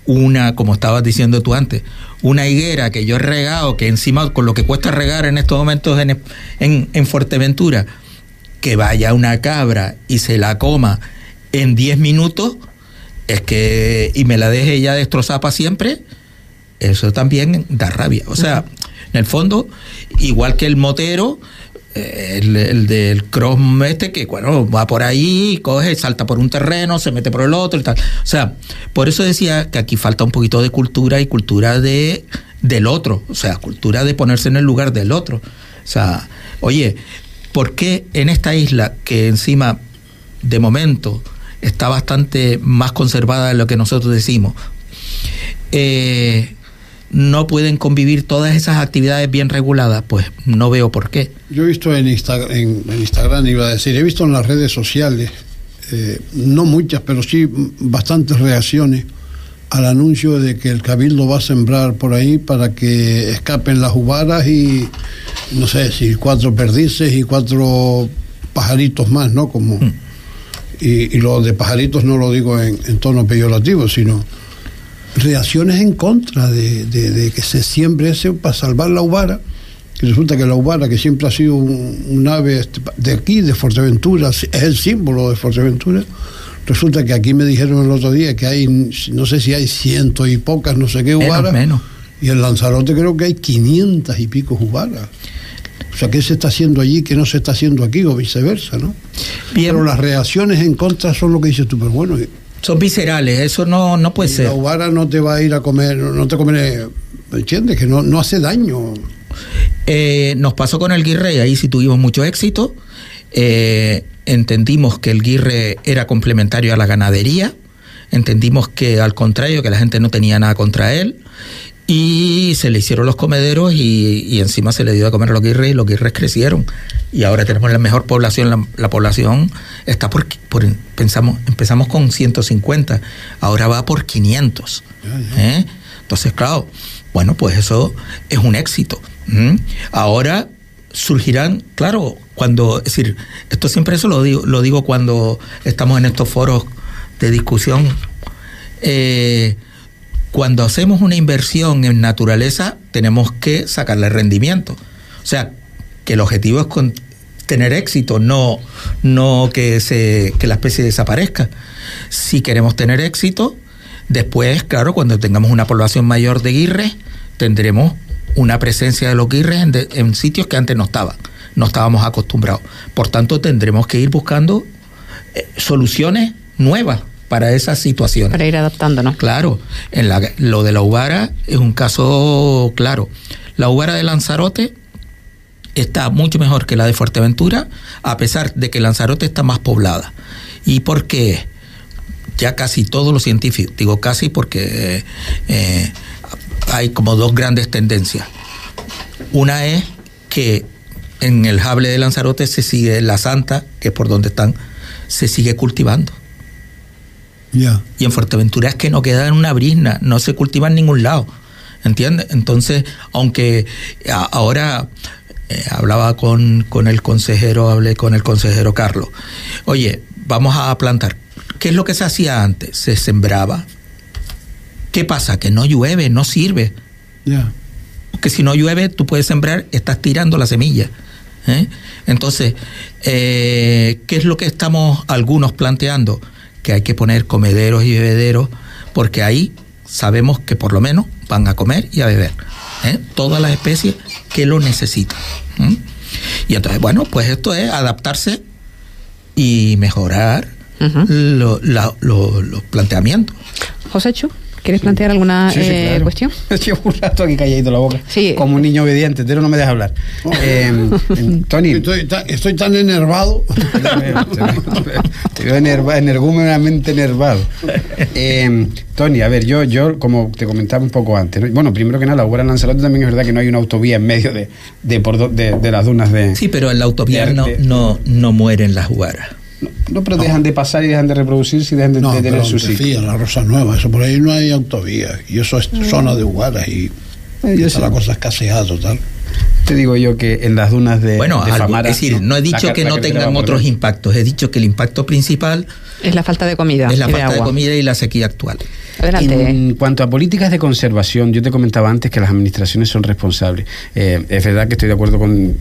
una, como estabas diciendo tú antes, una higuera que yo he regado, que encima con lo que cuesta regar en estos momentos en, en, en Fuerteventura, que vaya una cabra y se la coma en 10 minutos, es que, y me la deje ya destrozada para siempre, eso también da rabia. O sea, en el fondo, igual que el motero, eh, el, del cross este que bueno va por ahí coge salta por un terreno se mete por el otro y tal. O sea por eso decía que aquí falta un poquito de cultura y cultura de del otro. O sea cultura de ponerse en el lugar del otro. O sea oye ¿por qué en esta isla que encima de momento está bastante más conservada de lo que nosotros decimos eh, no pueden convivir todas esas actividades bien reguladas, pues no veo por qué. Yo he visto en, en, Instagram, iba a decir, he visto en las redes sociales, eh, no muchas, pero sí bastantes reacciones al anuncio de que el cabildo va a sembrar por ahí para que escapen las uvaras y no sé si cuatro perdices y cuatro pajaritos más, ¿no? Como mm. y, lo de pajaritos no lo digo en, en tono peyorativo, sino reacciones en contra de, que se siembre ese para salvar la ubara. Y resulta que la ubara, que siempre ha sido un, ave este, de aquí, de Fuerteventura, es el símbolo de Fuerteventura. Resulta que aquí me dijeron el otro día que hay, no sé si hay ciento y pocas, no sé qué ubaras. Menos, Y en Lanzarote creo que hay quinientas y pico ubaras. O sea, ¿qué se está haciendo allí que no se está haciendo aquí o viceversa, no? Pero las reacciones en contra son lo que dices tú, pero bueno, son viscerales, eso no, no puede ser. La uvara no te va a ir a comer, no te comeré, ¿me entiendes? Que no, no hace daño. Eh, nos pasó con el guirre ahí sí tuvimos mucho éxito. Eh, entendimos que el guirre era complementario a la ganadería. Entendimos que al contrario, que la gente no tenía nada contra él y se le hicieron los comederos y, encima se le dio a comer a los guirres y los guirres crecieron. Y ahora tenemos la mejor población, la, población está por, por, pensamos, empezamos con 150, ahora va por 500. ¿eh? Entonces, claro, bueno, pues eso es un éxito. Ahora surgirán, claro, cuando, es decir, esto siempre eso lo digo, lo digo cuando estamos en estos foros de discusión. Eh, cuando hacemos una inversión en naturaleza, tenemos que sacarle rendimiento. O sea, que el objetivo es tener éxito, no, no que, se, que la especie desaparezca. Si queremos tener éxito, después, claro, cuando tengamos una población mayor de guirres, tendremos una presencia de los guirres en, en sitios que antes no estaban, no estábamos acostumbrados. Por tanto, tendremos que ir buscando eh, soluciones nuevas para esas situaciones. Para ir adaptándonos. Claro, en la, lo de la Ubara es un caso claro. La Ubara de Lanzarote está mucho mejor que la de Fuerteventura, a pesar de que Lanzarote está más poblada. ¿Y por qué? Ya casi todos los científicos, digo casi porque eh, hay como dos grandes tendencias. Una es que en el jable de Lanzarote se sigue la santa, que es por donde están, se sigue cultivando. Y en Fuerteventura es que no queda en una brisna, no se cultiva en ningún lado. ¿Entiendes? Entonces, aunque ahora eh, hablaba con, con el consejero, hablé con el consejero Carlos. Oye, vamos a plantar. ¿Qué es lo que se hacía antes? Se sembraba. ¿Qué pasa? Que no llueve, no sirve. Porque si no llueve, tú puedes sembrar, estás tirando la semilla. ¿eh? Entonces, eh, ¿qué es lo que estamos algunos planteando? Que hay que poner comederos y bebederos, porque ahí sabemos que por lo menos van a comer y a beber. ¿eh? Todas las especies que lo necesitan. Y entonces, bueno, pues esto es adaptarse y mejorar los planteamientos. José ¿Quieres plantear alguna eh, cuestión? <laughs> Llevo un rato aquí calladito la boca. Sí. Como un niño obediente, pero no me deja hablar. Eh, <laughs> Tony. Estoy, tan enervado. <laughs> Te veo energúmenamente enervado. Eh, Tony, a ver, yo, yo, como te comentaba un poco antes, bueno, primero que nada, la obra en Lanzarote también es verdad que no hay una autovía en medio de, de, por de, las dunas de. Sí, pero en la autovía no, no, no mueren las jugaras. No, pero dejan de pasar y dejan de reproducirse y dejan de, tener su sitio. la Rosa Nueva, eso por ahí no hay autovía y eso es zona de Huaras y eh, la cosa escaseada total. Te digo yo que en las dunas de, bueno, es decir, no, he dicho que no tengan otros impactos, he dicho que el impacto principal es la falta de comida. Es la falta de, comida y la sequía actual. En cuanto a políticas de conservación, yo te comentaba antes que las administraciones son responsables. Eh, es verdad que estoy de acuerdo con,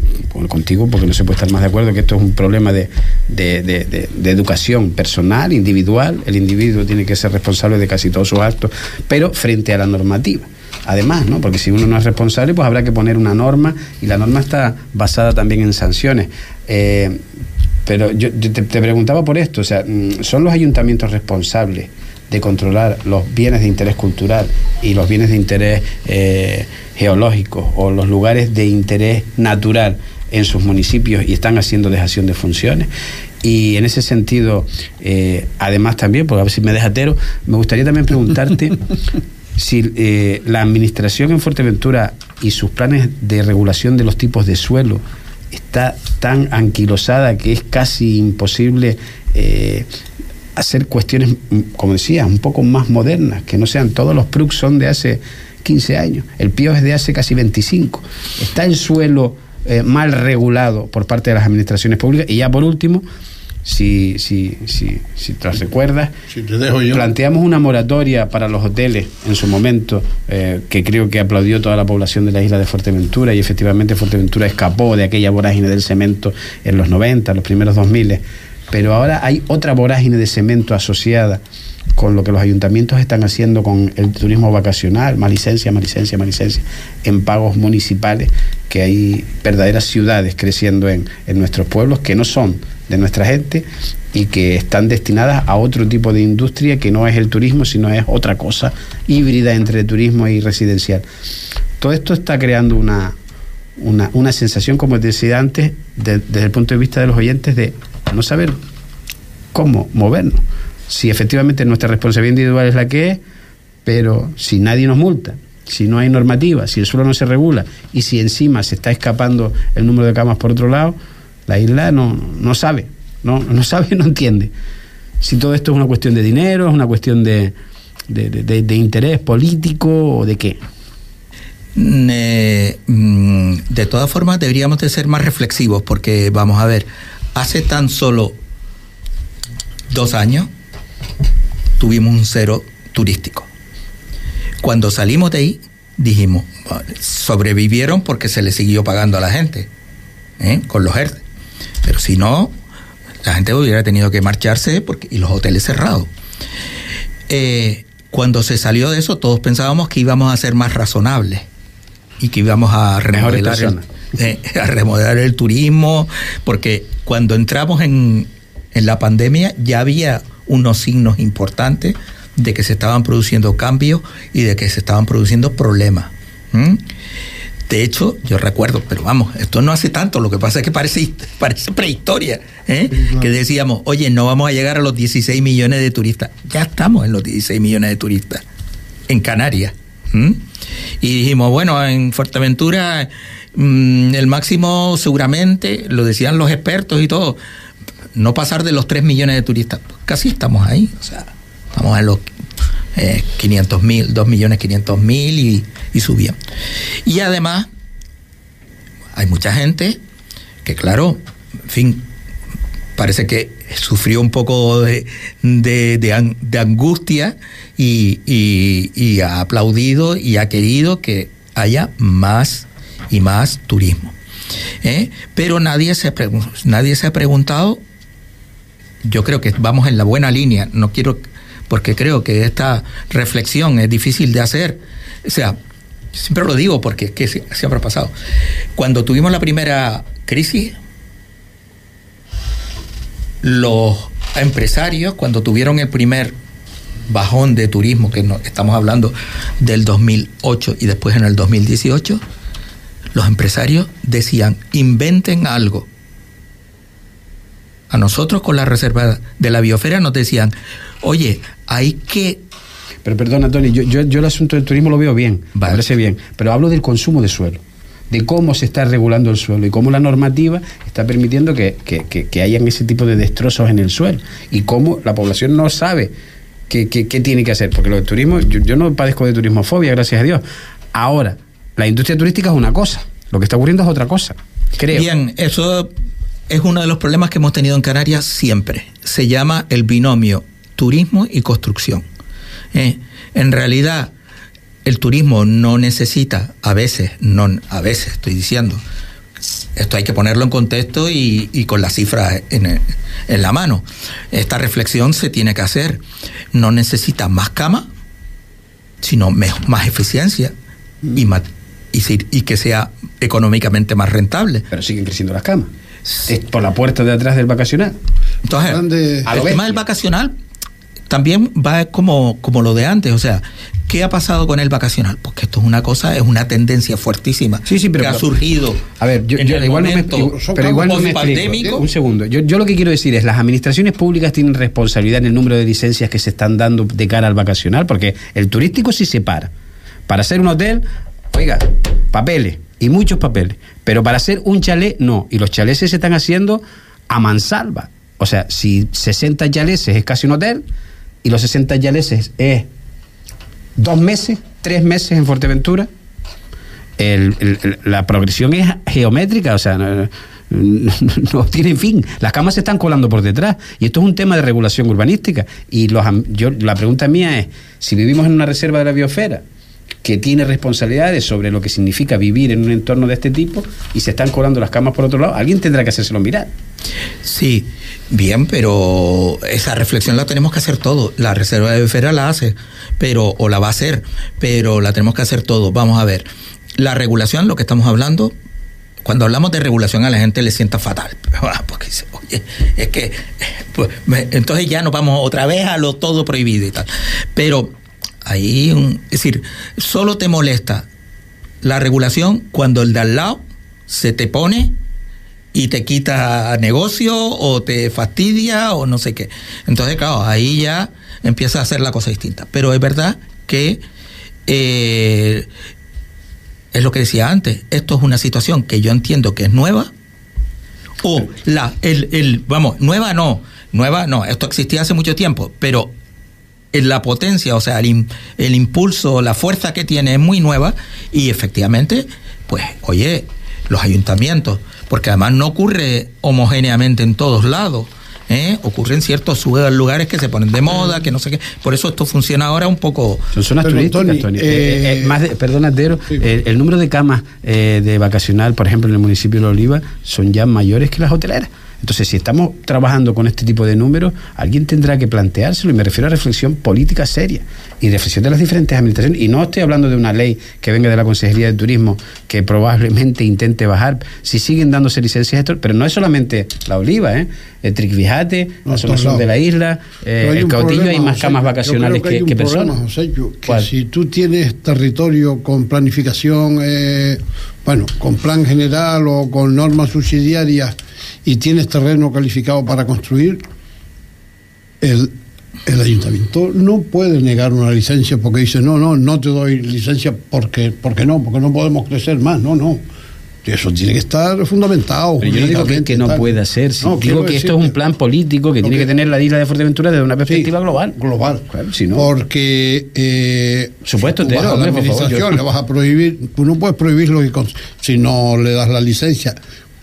contigo, porque no se puede estar más de acuerdo, que esto es un problema de, de, educación personal, individual. El individuo tiene que ser responsable de casi todos sus actos, pero frente a la normativa además, ¿no? Porque si uno no es responsable, pues habrá que poner una norma y la norma está basada también en sanciones. Eh, pero yo, te, preguntaba por esto, o sea, mm, ¿son los ayuntamientos responsables de controlar los bienes de interés cultural y los bienes de interés eh, geológico o los lugares de interés natural en sus municipios y están haciendo dejación de funciones? Y en ese sentido, eh, además también, porque a ver si me tero, me gustaría también preguntarte <laughs> si eh, la administración en Fuerteventura y sus planes de regulación de los tipos de suelo está tan anquilosada que es casi imposible eh, hacer cuestiones, como decía, un poco más modernas, que no sean todos los PRUC son de hace 15 años, el PIO es de hace casi 25. Está el suelo eh, mal regulado por parte de las administraciones públicas y ya por último, si, si, si, si te recuerdas, planteamos una moratoria para los hoteles en su momento, eh, que creo que aplaudió toda la población de la isla de Fuerteventura y efectivamente Fuerteventura escapó de aquella vorágine del cemento en los 90, los primeros 2000, pero ahora hay otra vorágine de cemento asociada con lo que los ayuntamientos están haciendo con el turismo vacacional, más licencia, más licencia, más licencia, en pagos municipales, que hay verdaderas ciudades creciendo en, en nuestros pueblos que no son de nuestra gente y que están destinadas a otro tipo de industria que no es el turismo, sino es otra cosa híbrida entre turismo y residencial. Todo esto está creando una, una, sensación, como decía antes, desde el punto de vista de los oyentes, de no saber cómo movernos. Si efectivamente nuestra responsabilidad individual es la que es, pero si nadie nos multa, si no hay normativa, si el suelo no se regula y si encima se está escapando el número de camas por otro lado, la isla no, no sabe, no, no sabe, <laughs> no entiende. Si todo esto es una cuestión de dinero, es una cuestión de, de, interés político o de qué. Mm, eh, mm, de todas formas, deberíamos de ser más reflexivos porque, vamos a ver, hace tan solo dos años tuvimos un cero turístico. Cuando salimos de ahí, dijimos, sobrevivieron porque se le siguió pagando a la gente, ¿eh? con los ERTE. Pero si no, la gente hubiera tenido que marcharse porque, y los hoteles cerrados. Eh, cuando se salió de eso, todos pensábamos que íbamos a ser más razonables y que íbamos a remodelar, el, <laughs> eh, a remodelar el turismo, porque cuando entramos en, la pandemia ya había unos signos importantes de que se estaban produciendo cambios y de que se estaban produciendo problemas. De hecho, yo recuerdo, pero vamos, esto no hace tanto, lo que pasa es que parece, parece prehistoria, ¿eh? que decíamos, oye, no vamos a llegar a los 16 millones de turistas. Ya estamos en los 16 millones de turistas, en Canarias. Y dijimos, bueno, en Fuerteventura mm, el máximo seguramente, lo decían los expertos y todo, no pasar de los 3 millones de turistas. casi estamos ahí, o sea, estamos en los 500 eh, mil, 2 millones 500 mil y, y subían. Y además, hay mucha gente que, claro, en fin, parece que sufrió un poco de, de, angustia y, y, ha aplaudido y ha querido que haya más y más turismo. ¿eh? Pero nadie se, nadie se ha preguntado, yo creo que vamos en la buena línea, no quiero porque creo que esta reflexión es difícil de hacer. O sea, siempre lo digo porque es que siempre ha pasado. Cuando tuvimos la primera crisis, los empresarios, cuando tuvieron el primer bajón de turismo, que estamos hablando del 2008 y después en el 2018, los empresarios decían, inventen algo. A nosotros con la reserva de la biosfera nos decían, oye, hay que... Pero perdona, Tony, yo, yo, el asunto del turismo lo veo bien, me parece bien, pero hablo del consumo de suelo. de cómo se está regulando el suelo y cómo la normativa está permitiendo que, que, hayan ese tipo de destrozos en el suelo y cómo la población no sabe qué, tiene que hacer. Porque lo de turismo, yo, yo no padezco de turismofobia, gracias a Dios. Ahora, la industria turística es una cosa, lo que está ocurriendo es otra cosa. Creo. Bien, eso es uno de los problemas que hemos tenido en Canarias siempre. Se llama el binomio turismo y construcción. Eh, en realidad, el turismo no necesita, a veces, no, a veces estoy diciendo, esto hay que ponerlo en contexto y, con las cifras en, en, la mano. Esta reflexión se tiene que hacer. No necesita más cama, sino más eficiencia y, y, que sea económicamente más rentable. Pero siguen creciendo las camas. Es por la puerta de atrás del vacacional. Entonces, el tema del vacacional también va como, como lo de antes, o sea, ¿qué ha pasado con el vacacional? Porque esto es una cosa, es una tendencia fuertísima sí, sí, pero, que ha surgido. A ver, yo, igual no me, pero igual no me Un segundo, yo, yo lo que quiero decir es, las administraciones públicas tienen responsabilidad en el número de licencias que se están dando de cara al vacacional, porque el turístico sí se para. Para hacer un hotel, oiga, papeles, y muchos papeles, pero para hacer un chalet, no, y los chaleses se están haciendo a mansalva. O sea, si 60 chaleses es casi un hotel, y los 60 yaleses es dos meses, tres meses en Fuerteventura, la progresión es geométrica, o sea, no, <laughs> tiene fin. Las camas se están colando por detrás. Y esto es un tema de regulación urbanística. Y los, yo, la pregunta mía es, si vivimos en una reserva de la biosfera, que tiene responsabilidades sobre lo que significa vivir en un entorno de este tipo y se están colando las camas por otro lado, alguien tendrá que hacérselo mirar. Sí, bien, pero esa reflexión la tenemos que hacer todo. La Reserva de Biosfera la hace, pero, o la va a hacer, pero la tenemos que hacer todo. Vamos a ver. La regulación, lo que estamos hablando, cuando hablamos de regulación a la gente le sienta fatal. <laughs> Porque dice, oye, es que, pues, entonces ya nos vamos otra vez a lo todo prohibido y tal. Pero ahí, es decir, solo te molesta la regulación cuando el de al lado se te pone y te quita negocio o te fastidia o no sé qué. Entonces, claro, ahí ya empieza a hacer la cosa distinta. Pero es verdad que eh, es lo que decía antes, esto es una situación que yo entiendo que es nueva. O la, el, el, vamos, nueva no, nueva no, esto existía hace mucho tiempo, pero la potencia, o sea, el, el impulso, la fuerza que tiene es muy nueva y efectivamente, pues, oye, los ayuntamientos, porque además no ocurre homogéneamente en todos lados. ¿Eh? ocurre en ciertos lugares que se ponen de moda, que no sé qué. Por eso esto funciona ahora un poco. Son zonas turísticas, Tony. Eh, eh, más perdona, el número de camas de vacacional, por ejemplo, en el municipio de Oliva, son ya mayores que las hoteleras. Entonces, si estamos trabajando con este tipo de números, alguien tendrá que planteárselo, y me refiero a reflexión política seria y reflexión de las diferentes administraciones. Y no estoy hablando de una ley que venga de la Consejería de Turismo que probablemente intente bajar, si siguen dándose licencias, pero no es solamente la oliva, ¿eh? el Tricvijate, la zona de la isla, eh, el Cautillo, hay más camas vacacionales que, que, personas. que si tú tienes territorio con planificación, eh, bueno, con plan general o con normas subsidiarias, y tienes terreno calificado para construir, el, ayuntamiento no puede negar una licencia porque dice, no, no, no te doy licencia porque, porque no, porque no podemos crecer más, no, no. Eso tiene que estar fundamentado. Pero yo no digo que, no pueda ser. digo que esto es un plan político que tiene que, tener la isla de Fuerteventura desde una perspectiva global. Global. Porque. Eh, Supuesto, tú la administración, le vas a prohibir. Tú no puedes prohibirlo si no le das la licencia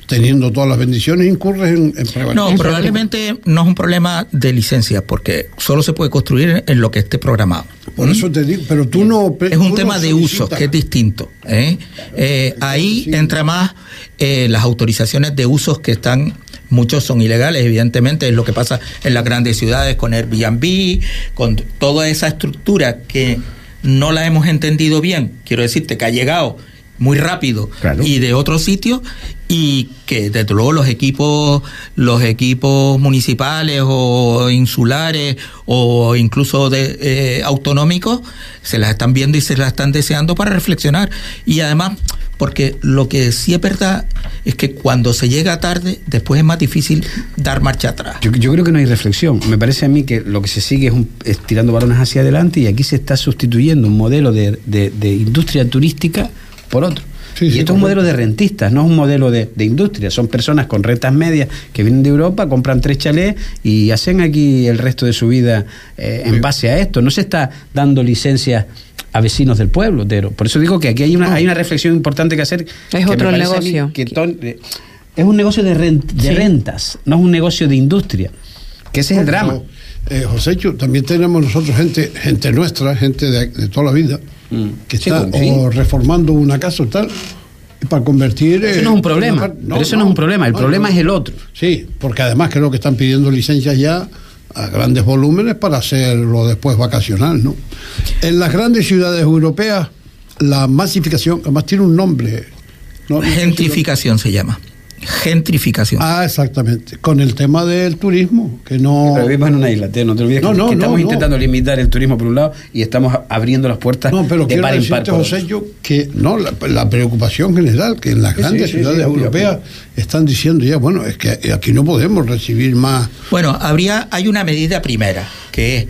teniendo todas las bendiciones, incurres en, en No, probablemente no es un problema de licencia, porque solo se puede construir en lo que esté programado. Por eso te digo, pero tú no... Es un tema de uso, que es distinto. ¿eh? Eh, ahí entra más eh, las autorizaciones de usos que están muchos son ilegales, evidentemente, es lo que pasa en las grandes ciudades con Airbnb, con toda esa estructura que no la hemos entendido bien, quiero decirte que ha llegado muy rápido y de otros sitios y que desde luego los equipos los equipos municipales o insulares o incluso de, eh, autonómicos se las están viendo y se las están deseando para reflexionar. Y además porque lo que sí es verdad es que cuando se llega tarde después es más difícil dar marcha atrás. Yo, creo que no hay reflexión. Me parece a mí que lo que se sigue es, tirando balones hacia adelante y aquí se está sustituyendo un modelo de, de industria turística por otro. y esto es un modelo de rentistas, no es un modelo de, industria. Son personas con rentas medias que vienen de Europa, compran tres chalés y hacen aquí el resto de su vida eh, en base a esto. No se está dando licencias a vecinos del pueblo, pero por eso digo que aquí hay una, hay una reflexión importante que hacer. Es otro negocio. Eh, es un negocio de, rentas, no es un negocio de industria, que ese es el drama. Eh, José, también tenemos nosotros gente, gente nuestra, gente de, toda la vida, mm. que está reformando una casa o tal, para convertir... Eso no es un problema, pero eso no, es un problema, el problema es el otro. Sí, porque además creo que están pidiendo licencias ya a grandes volúmenes para hacerlo después vacacional, ¿no? En las grandes ciudades europeas, la masificación, además tiene un nombre. Gentrificación se llama gentrificación. Ah, exactamente. Con el tema del turismo, que no. Pero vivimos en una isla, no te olvides que, estamos intentando limitar el turismo por un lado y estamos abriendo las puertas no, pero de par en par. José, yo que no, la, preocupación general, que en las grandes ciudades europeas están diciendo ya, bueno, es que aquí no podemos recibir más. Bueno, habría, hay una medida primera, que es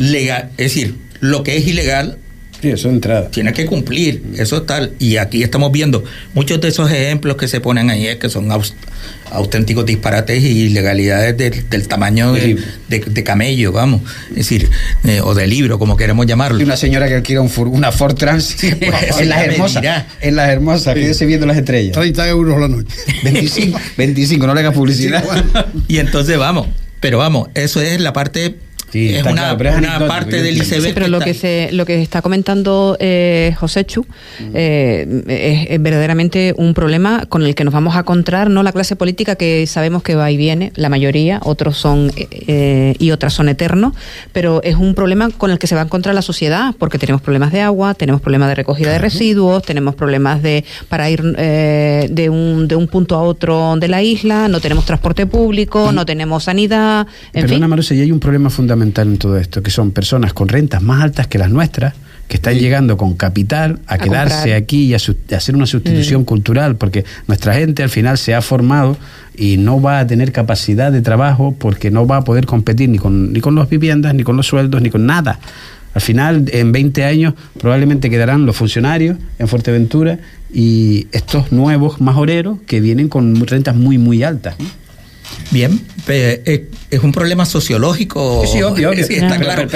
legal, es decir, lo que es ilegal Sí, eso es entrada. Tiene que cumplir, eso es tal. Y aquí estamos viendo muchos de esos ejemplos que se ponen ahí, es que son auténticos disparates y ilegalidades del tamaño de, camello, vamos. Es decir, eh, o de libro, como queremos llamarlo. Y una señora que alquila un una Ford Trans <laughs> <laughs> en las hermosas. En las hermosas, quédese viendo las estrellas. 30 euros la noche. <laughs> 25, 25 no le hagas publicidad. y entonces vamos. Pero vamos, eso es la parte es una, parte del iceberg. Sí, pero lo que, se, lo que está comentando eh, José Chu eh, es, verdaderamente un problema con el que nos vamos a encontrar, no la clase política que sabemos que va y viene, la mayoría, otros son eh, y otras son eternos, pero es un problema con el que se va a encontrar la sociedad, porque tenemos problemas de agua, tenemos problemas de recogida de residuos, tenemos problemas de para ir de, un, de un punto a otro de la isla, no tenemos transporte público, no tenemos sanidad. En Perdona, fin. y hay un problema fundamental en todo esto, que son personas con rentas más altas que las nuestras, que están llegando con capital a, quedarse aquí y a, hacer una sustitución mm. cultural, porque nuestra gente al final se ha formado y no va a tener capacidad de trabajo porque no va a poder competir ni con, ni con las viviendas, ni con los sueldos, ni con nada. Al final, en 20 años, probablemente quedarán los funcionarios en Fuerteventura y estos nuevos majoreros que vienen con rentas muy, muy altas. Bien, es un problema sociológico. Sí, obvio, obvio. Sí, está claro.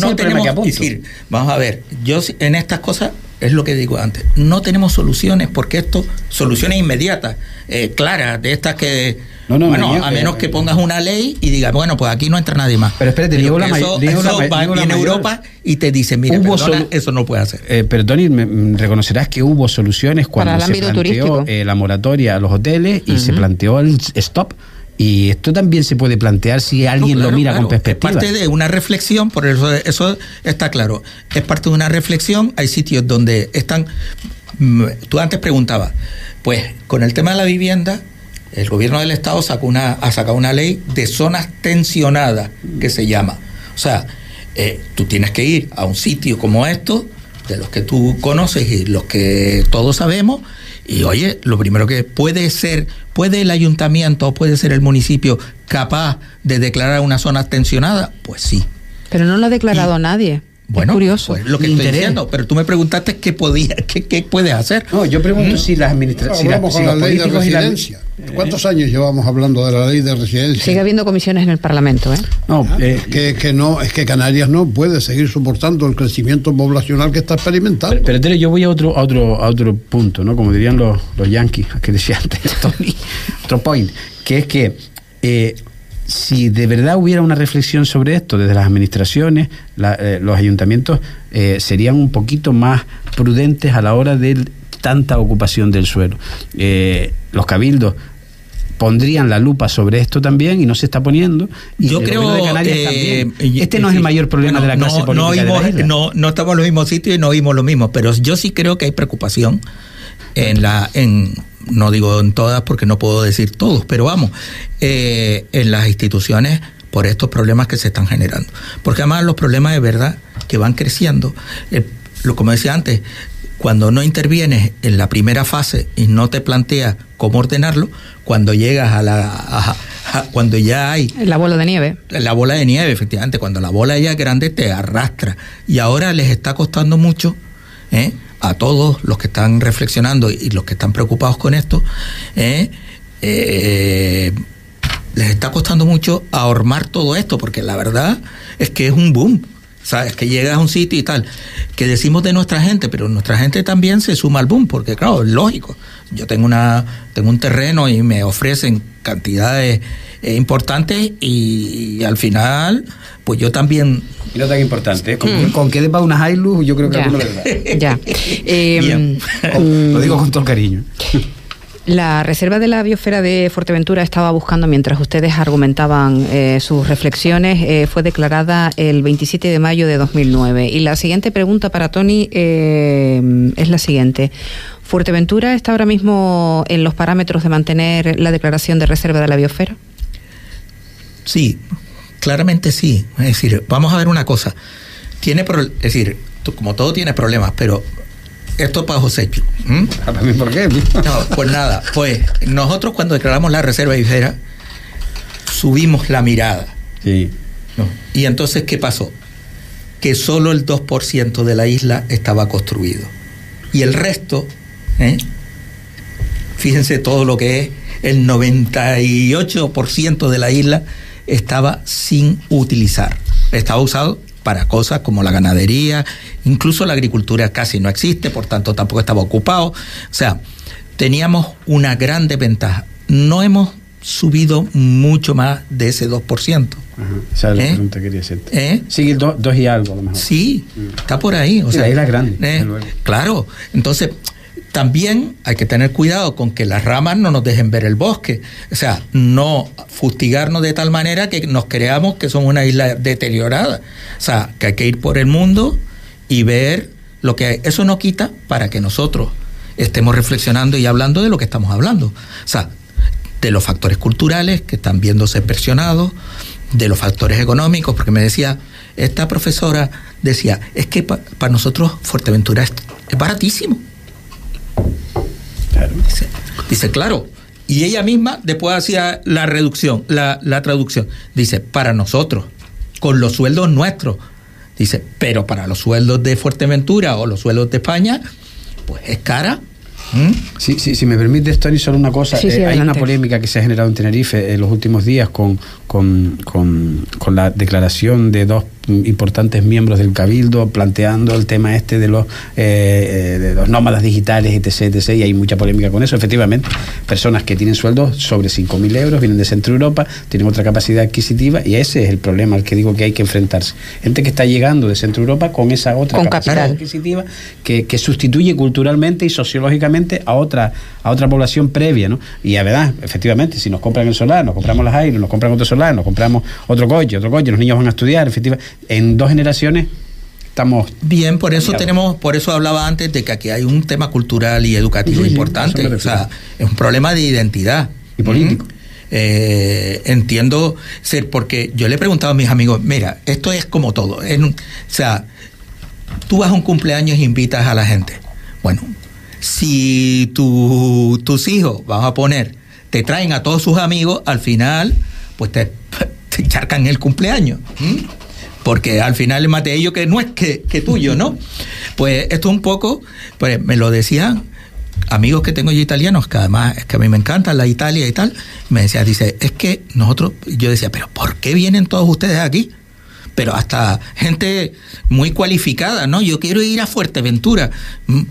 no tenemos, decir, vamos a ver, yo en estas cosas es lo que digo antes, no tenemos soluciones porque esto, soluciones inmediatas, eh, claras, de estas que, no, no, bueno, a menos que pongas una ley y digas, bueno, pues aquí no entra nadie más. Pero espérate, digo la eso, eso va en Europa y te dicen, mira, eso no puede hacer. Eh, pero Tony, me, reconocerás que hubo soluciones cuando se planteó eh, la moratoria a los hoteles y se planteó el stop y esto también se puede plantear si alguien lo mira con perspectiva. Es parte de una reflexión, por eso eso está claro. Es parte de una reflexión. Hay sitios donde están. Mm, tú antes preguntabas, pues con el tema de la vivienda, el gobierno del Estado sacó una, ha sacado una ley de zonas tensionadas, que se llama. O sea, eh, tú tienes que ir a un sitio como esto, de los que tú conoces y los que todos sabemos, y oye, lo primero que puede ser, ¿puede el ayuntamiento o puede ser el municipio capaz de declarar una zona tensionada? Pues sí. Pero no lo ha declarado nadie. Bueno, curioso. Pues lo que estoy diciendo, pero tú me preguntaste qué podía, qué, qué puedes hacer. No, yo pregunto si las administraciones. vamos la ley de residencia. ¿Cuántos años llevamos hablando de la ley de residencia? Sigue habiendo comisiones en el Parlamento, ¿eh? No, ah, eh, que, que, no, es que Canarias no puede seguir soportando el crecimiento poblacional que está experimentando. Pero, pero yo voy a otro, a otro, a otro punto, ¿no? Como dirían los, los yankees, que decía antes <laughs> Tony, otro point, que es que eh, si de verdad hubiera una reflexión sobre esto desde las administraciones, eh, los ayuntamientos eh, serían un poquito más prudentes a la hora de tanta ocupación del suelo. Eh, los cabildos pondrían la lupa sobre esto también y no se está poniendo. Y Yo creo que Este no es el mayor problema de la clase no, política. No, no, estamos en los mismos sitios y no oímos lo mismo, pero yo sí creo que hay preocupación en la en no digo en todas porque no puedo decir todos, pero vamos, eh, en las instituciones por estos problemas que se están generando. Porque además los problemas de verdad que van creciendo, eh, lo como decía antes, cuando no intervienes en la primera fase y no te planteas cómo ordenarlo, cuando llegas a la cuando ya hay la bola de nieve, la bola de nieve, efectivamente, cuando la bola ya es grande te arrastra y ahora les está costando mucho ¿eh? a todos los que están reflexionando y los que están preocupados con esto, eh, eh, les está costando mucho ahormar todo esto, porque la verdad es que es un boom. ¿Sabes? Que llegas a un sitio y tal. Que decimos de nuestra gente, pero nuestra gente también se suma al boom, porque claro, es lógico. Yo tengo, una, tengo un terreno y me ofrecen cantidades eh, importantes y, al final, pues yo también... Y no tan importante, ¿con, mm. ¿con qué va una Hilux? Yo creo que alguno le <laughs> Ya. Eh, Lo digo con todo el cariño. La Reserva de la Biosfera de Fuerteventura estaba buscando, mientras ustedes argumentaban eh, sus reflexiones, eh, fue declarada el 27 de mayo de 2009. Y la siguiente pregunta para Tony eh, es la siguiente. ¿Fuerteventura está ahora mismo en los parámetros de mantener la declaración de Reserva de la Biosfera? Sí, claramente sí. Es decir, vamos a ver una cosa. Tiene, es decir, como todo tiene problemas, pero esto es para José ah, ¿Por qué? No, pues nada, pues nosotros cuando declaramos la reserva isera subimos la mirada. Sí. Y entonces, ¿qué pasó? Que solo el 2% de la isla estaba construido. Y el resto, ¿eh? fíjense todo lo que es, el 98% de la isla estaba sin utilizar. Estaba usado para cosas como la ganadería, incluso la agricultura casi no existe, por tanto tampoco estaba ocupado. O sea, teníamos una gran desventaja. No hemos subido mucho más de ese 2%. Ajá, esa es la ¿Eh? pregunta que quería hacerte. ¿Eh? Sí, dos, y algo a lo mejor. Sí, mm. está por ahí. O sea, ahí la grande. ¿eh? Claro, entonces también hay que tener cuidado con que las ramas no nos dejen ver el bosque. O sea, no fustigarnos de tal manera que nos creamos que somos una isla deteriorada. O sea, que hay que ir por el mundo y ver lo que hay. Eso no quita para que nosotros estemos reflexionando y hablando de lo que estamos hablando. O sea, de los factores culturales que están viéndose presionados, de los factores económicos, porque me decía, esta profesora decía, es que para nosotros Fuerteventura es baratísimo. Dice, claro. Y ella misma después hacía la reducción, la, la traducción. Dice, para nosotros, con los sueldos nuestros. Dice, pero para los sueldos de Fuerteventura o los sueldos de España, pues es cara. ¿Mm? Sí, sí, si me permite, Tony, solo una cosa. Eh, hay una polémica que se ha generado en Tenerife en los últimos días con, con, con, con la declaración de dos importantes miembros del Cabildo planteando el tema este de los, eh, eh, de los nómadas digitales, etc, etc, y hay mucha polémica con eso. Efectivamente, personas que tienen sueldos sobre 5.000 euros, vienen de Centro Europa, tienen otra capacidad adquisitiva, y ese es el problema al que digo que hay que enfrentarse. Gente que está llegando de Centro Europa con esa otra capacidad adquisitiva que, que, sustituye culturalmente y sociológicamente a otra, a otra población previa, ¿no? Y a verdad, efectivamente, si nos compran el solar, nos compramos las aires, nos compran otro solar, nos compramos otro coche, otro coche, los niños van a estudiar, efectivamente en dos generaciones estamos bien por eso tenemos por eso hablaba antes de que aquí hay un tema cultural y educativo importante. o sea es un problema de identidad. Y político. Eh, entiendo ser porque yo le he preguntado a mis amigos mira esto es como todo o sea tú vas a un cumpleaños e invitas a la gente. Bueno si tu, tus hijos vamos a poner te traen a todos sus amigos al final pues te, <laughs> te charcan el cumpleaños porque al final de ellos que no es que, tuyo, ¿no? Pues esto un poco, pues me lo decían amigos que tengo yo italianos, que además es que a mí me encanta la Italia y tal, me decía, dice, es que nosotros, yo decía, pero ¿por qué vienen todos ustedes aquí? Pero hasta gente muy cualificada, ¿no? Yo quiero ir a Fuerteventura.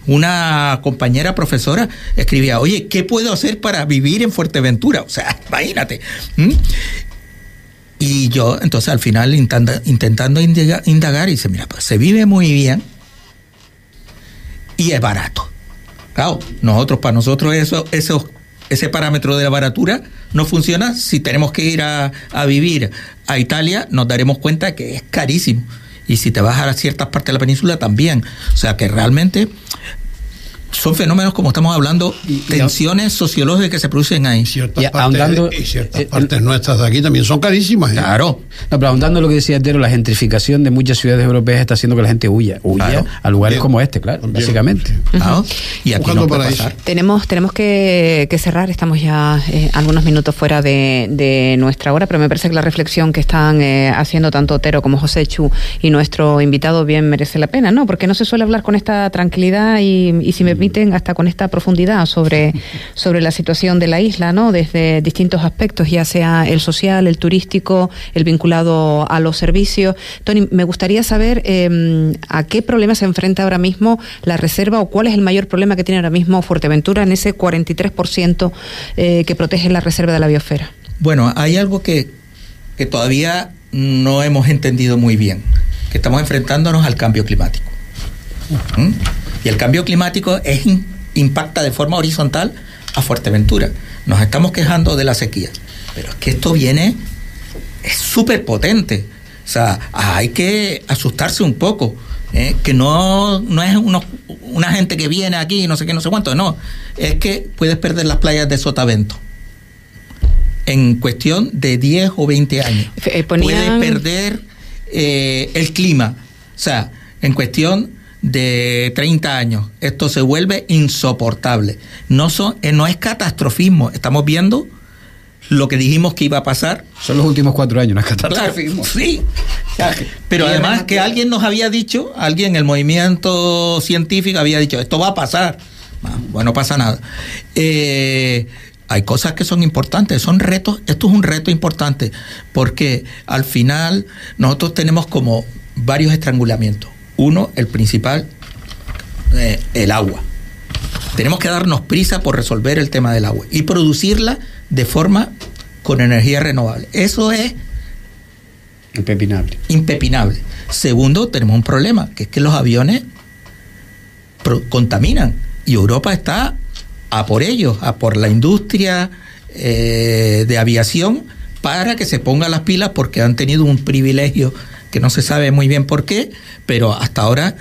Una compañera profesora escribía, oye, ¿qué puedo hacer para vivir en Fuerteventura? O sea, imagínate. Y yo, entonces al final intentando indagar, y dice, mira, pues se vive muy bien y es barato. Claro, nosotros, para nosotros eso, eso, ese parámetro de la baratura no funciona. Si tenemos que ir a, vivir a Italia, nos daremos cuenta que es carísimo. Y si te vas a ciertas partes de la península, también. O sea que realmente son fenómenos, como estamos hablando, tensiones sociológicas que se producen ahí. Ciertas partes, y ciertas eh, partes nuestras de aquí también son carísimas. ¿eh? Claro. No, pero ahondando lo que decía Tero, la gentrificación de muchas ciudades europeas está haciendo que la gente huya, huya a lugares como este, claro, básicamente. Y aquí no puede pasar. Tenemos, tenemos que, cerrar, estamos ya eh, algunos minutos fuera de, nuestra hora, pero me parece que la reflexión que están haciendo tanto Tero como José Chu y nuestro invitado bien merece la pena, ¿no? Porque no se suele hablar con esta tranquilidad y, y si me hasta con esta profundidad sobre, <laughs> sobre la situación de la isla, ¿no? Desde distintos aspectos, ya sea el social, el turístico, el vinculado a los servicios. Tony, me gustaría saber em, a qué problema se enfrenta ahora mismo la reserva o cuál es el mayor problema que tiene ahora mismo Fuerteventura en ese 43% eh, que protege la reserva de la biosfera. Bueno, hay algo que, que todavía no hemos entendido muy bien, que estamos enfrentándonos al cambio climático. ¿Mm? Y el cambio climático es, impacta de forma horizontal a Fuerteventura. Nos estamos quejando de la sequía, pero es que esto viene, es súper potente. O sea, hay que asustarse un poco. ¿eh? que no, no es una gente que viene aquí, no sé qué, no sé cuánto, no. Es que puedes perder las playas de Sotavento en cuestión de 10 o 20 años. Eh, puedes perder eh, el clima. O sea, en cuestión de 30 años. Esto se vuelve insoportable. No, son, eh, no es catastrofismo, estamos viendo lo que dijimos que iba a pasar. Son los últimos cuatro años, no es catastrofismo. sí, pero además que alguien nos había dicho, alguien, el movimiento científico había dicho, esto va a pasar. Ah, bueno, no pasa nada. Eh, hay cosas que son importantes, son retos, esto es un reto importante, porque al final nosotros tenemos como varios estrangulamientos. Uno, el principal, eh, el agua. Tenemos que darnos prisa por resolver el tema del agua y producirla de forma con energía renovable. Eso es impepinable. Impepinable. Segundo, tenemos un problema, que es que los aviones contaminan y Europa está a por ellos, a por la industria eh, de aviación para que se ponga las pilas porque han tenido un privilegio que no se sabe muy bien por qué, pero hasta ahora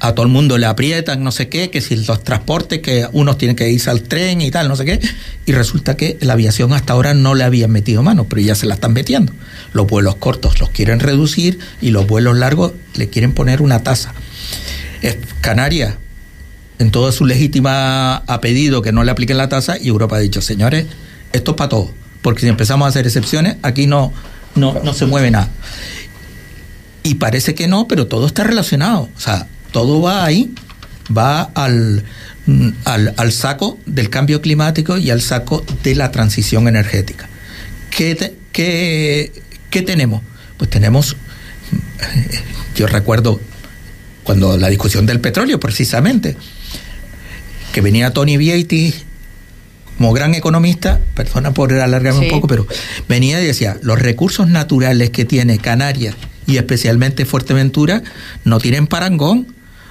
a todo el mundo le aprietan, no sé qué, que si los transportes, que unos tienen que irse al tren y tal, no sé qué, y resulta que la aviación hasta ahora no le habían metido mano, pero ya se la están metiendo. Los vuelos cortos los quieren reducir y los vuelos largos le quieren poner una tasa. Canarias, en toda su legítima, ha pedido que no le apliquen la tasa y Europa ha dicho, señores, esto es para todos, porque si empezamos a hacer excepciones, aquí no, no, no se mueve nada. Y parece que no, pero todo está relacionado. O sea, todo va ahí, va al, al, saco del cambio climático y al saco de la transición energética. ¿Qué, qué, tenemos? Pues tenemos, <laughs> yo recuerdo cuando la discusión del petróleo precisamente, que venía Tony Vietti como gran economista, perdona por alargarme un poco, pero venía y decía, los recursos naturales que tiene Canarias y especialmente Fuerteventura no tienen parangón.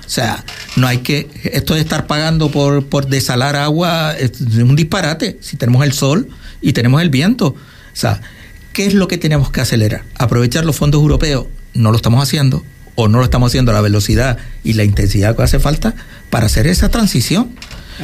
O sea, no hay que. Esto de estar pagando por, por desalar agua es un disparate. Si tenemos el sol y tenemos el viento. O sea, ¿qué es lo que tenemos que acelerar? Aprovechar los fondos europeos. No lo estamos haciendo. O no lo estamos haciendo a la velocidad y la intensidad que hace falta para hacer esa transición.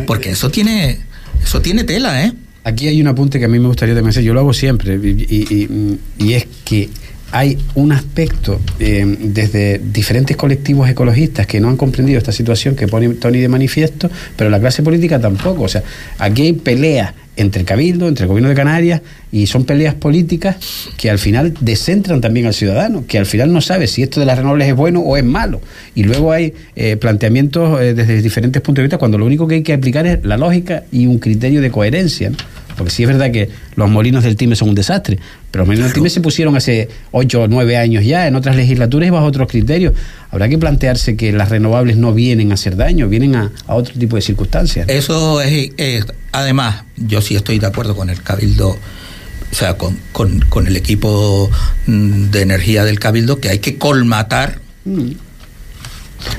Porque eso tiene, eso tiene tela, ¿eh? Aquí hay un apunte que a mí me gustaría también hacer. Yo lo hago siempre. y, y es que hay un aspecto eh, desde diferentes colectivos ecologistas que no han comprendido esta situación que pone Tony de manifiesto, pero la clase política tampoco. O sea, aquí hay peleas entre el Cabildo, entre el Gobierno de Canarias, y son peleas políticas que al final descentran también al ciudadano, que al final no sabe si esto de las renovables es bueno o es malo. Y luego hay eh, planteamientos eh, desde diferentes puntos de vista cuando lo único que hay que aplicar es la lógica y un criterio de coherencia. Porque sí es verdad que los molinos del TIME son un desastre, pero los molinos del TIME se pusieron hace 8 o 9 años ya, en otras legislaturas y bajo otros criterios. Habrá que plantearse que las renovables no vienen a hacer daño, vienen a, otro tipo de circunstancias. Eso es, además, yo sí estoy de acuerdo con el Cabildo o sea, con, con, el equipo mm, de energía del Cabildo, que hay que colmatar. Mm.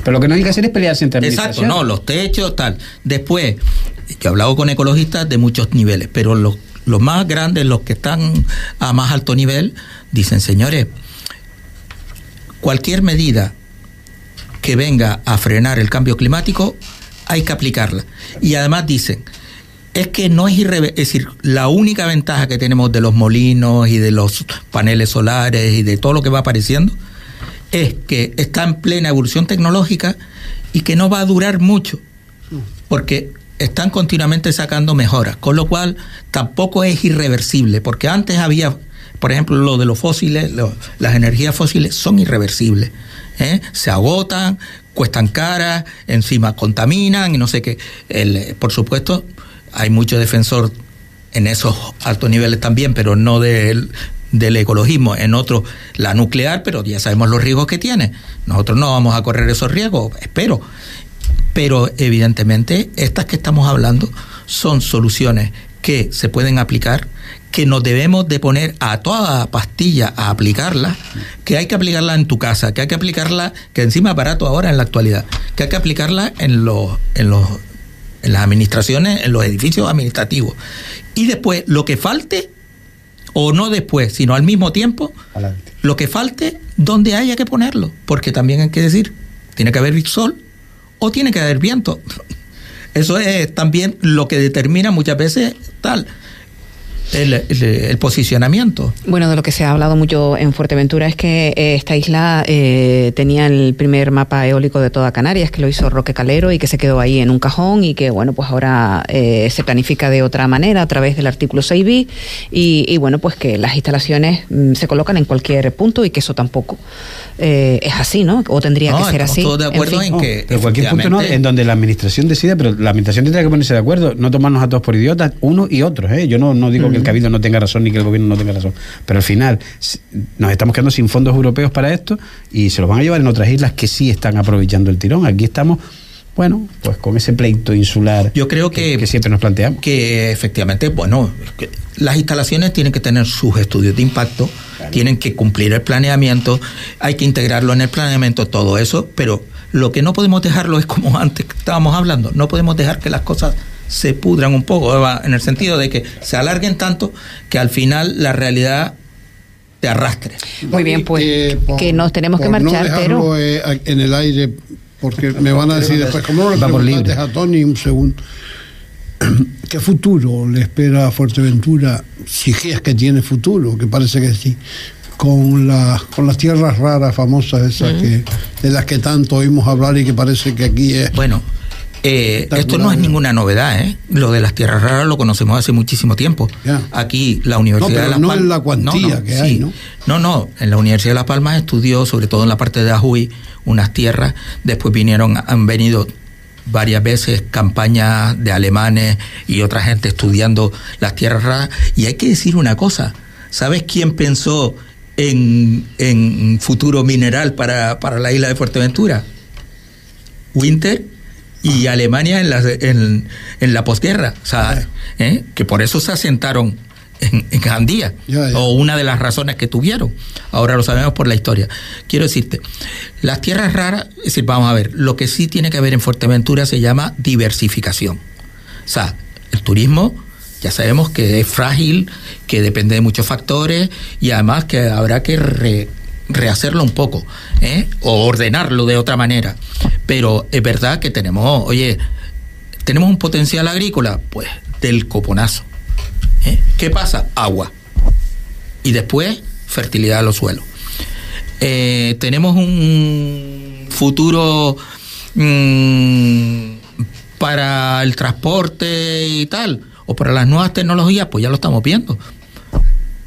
Pero lo que no hay que hacer es pelearse entre Exacto, no, los techos, tal. Después, yo he hablado con ecologistas de muchos niveles, pero los, los más grandes, los que están a más alto nivel, dicen, señores, cualquier medida que venga a frenar el cambio climático hay que aplicarla. Y además dicen, es que no es irreversible, es decir, la única ventaja que tenemos de los molinos y de los paneles solares y de todo lo que va apareciendo es que está en plena evolución tecnológica y que no va a durar mucho, porque están continuamente sacando mejoras, con lo cual tampoco es irreversible, porque antes había, por ejemplo, lo de los fósiles, las energías fósiles son irreversibles, ¿eh? se agotan, cuestan caras, encima contaminan y no sé qué. El, por supuesto, hay mucho defensor en esos altos niveles también, pero no del, del ecologismo, en otro la nuclear, pero ya sabemos los riesgos que tiene. Nosotros no vamos a correr esos riesgos, espero. Pero evidentemente estas que estamos hablando son soluciones que se pueden aplicar, que nos debemos de poner a toda pastilla a aplicarla, que hay que aplicarla en tu casa, que hay que aplicarla, que encima es barato ahora en la actualidad, que hay que aplicarla en los, en los en las administraciones, en los edificios administrativos. Y después, lo que falte, o no después, sino al mismo tiempo, lo que falte, donde haya que ponerlo. Porque también hay que decir, tiene que haber sol o tiene que haber viento. <laughs> Eso es también lo que determina muchas veces tal el, posicionamiento. Bueno, de lo que se ha hablado mucho en Fuerteventura es que eh, esta isla eh, tenía el primer mapa eólico de toda Canarias, que lo hizo Roque Calero y que se quedó ahí en un cajón y que, bueno, pues ahora eh, se planifica de otra manera a través del artículo 6b y, bueno, pues que las instalaciones mm, se colocan en cualquier punto y que eso tampoco es así, ¿no? O tendría que ser así. Todos de acuerdo en, que. En cualquier punto no, en donde la administración decide, pero la administración tendría que ponerse de acuerdo, no tomarnos a todos por idiotas, uno y otros, ¿eh? Yo no, no digo que el cabildo no tenga razón ni que el gobierno no tenga razón. Pero al final nos estamos quedando sin fondos europeos para esto y se los van a llevar en otras islas que sí están aprovechando el tirón. Aquí estamos bueno, pues con ese pleito insular yo creo que, siempre nos planteamos. Que efectivamente, bueno, las instalaciones tienen que tener sus estudios de impacto, tienen que cumplir el planeamiento, hay que integrarlo en el planeamiento, todo eso, pero lo que no podemos dejarlo es como antes estábamos hablando, no podemos dejar que las cosas se pudran un poco, en el sentido de que se alarguen tanto que al final la realidad te arrastre. Muy bien, pues eh, que nos tenemos que marchar, pero eh, en el aire, porque me van a decir después, ¿cómo no le a Tony un segundo? <clears throat> ¿Qué futuro le espera a Fuerteventura, si es que tiene futuro, que parece que sí, con, la, con las tierras raras famosas esas que, de las que tanto oímos hablar y que parece que aquí es... Bueno, eh, esto no es ninguna novedad, ¿eh? Lo de las tierras raras lo conocemos hace muchísimo tiempo. Aquí la Universidad de Las Palmas. No en la cuantía que hay, ¿no? No, no. En la Universidad de Las Palmas estudió, sobre todo en la parte de Ajuy, unas tierras. Después vinieron, han venido varias veces campañas de alemanes y otra gente estudiando las tierras raras. Y hay que decir una cosa. ¿Sabes quién pensó en, en futuro mineral para, para la isla de Fuerteventura? Winter y Alemania en la, en, la posguerra. O sea, ¿eh? que por eso se asentaron en, en Gandía, o una de las razones que tuvieron. Ahora lo sabemos por la historia. Quiero decirte, las tierras raras, es decir, vamos a ver, lo que sí tiene que haber en Fuerteventura se llama diversificación. O sea, el turismo ya sabemos que es frágil, que depende de muchos factores y además que habrá que rehacerlo un poco, ¿eh? o ordenarlo de otra manera. Pero es verdad que tenemos, oye, tenemos un potencial agrícola, pues del coponazo. ¿eh? ¿Qué pasa? Agua. Y después, fertilidad de los suelos. Eh, tenemos un futuro mm, para el transporte y tal, o para las nuevas tecnologías, pues ya lo estamos viendo.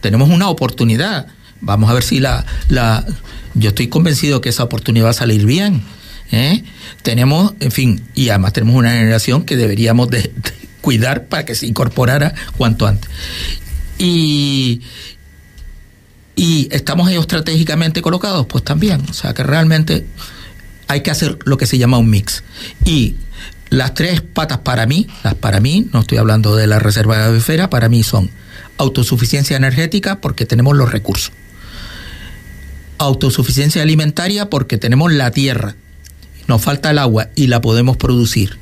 Tenemos una oportunidad Vamos a ver si la, la yo estoy convencido que esa oportunidad va a salir bien. ¿eh? Tenemos, en fin, y además tenemos una generación que deberíamos de, cuidar para que se incorporara cuanto antes. Y, y estamos estratégicamente colocados, pues también. O sea que realmente hay que hacer lo que se llama un mix. Y las tres patas para mí, las para mí, no estoy hablando de la reserva de esfera, para mí son autosuficiencia energética porque tenemos los recursos autosuficiencia alimentaria porque tenemos la tierra, nos falta el agua y la podemos producir.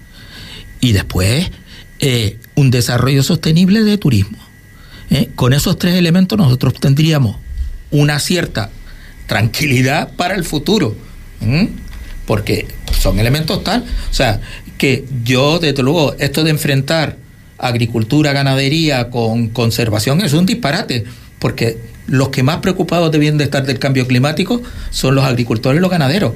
Y después, eh, un desarrollo sostenible de turismo. ¿eh? Con esos tres elementos nosotros tendríamos una cierta tranquilidad para el futuro. Porque son elementos tal. O sea, que yo, desde luego, esto de enfrentar agricultura, ganadería con conservación es un disparate, porque los que más preocupados deben de estar del cambio climático son los agricultores y los ganaderos,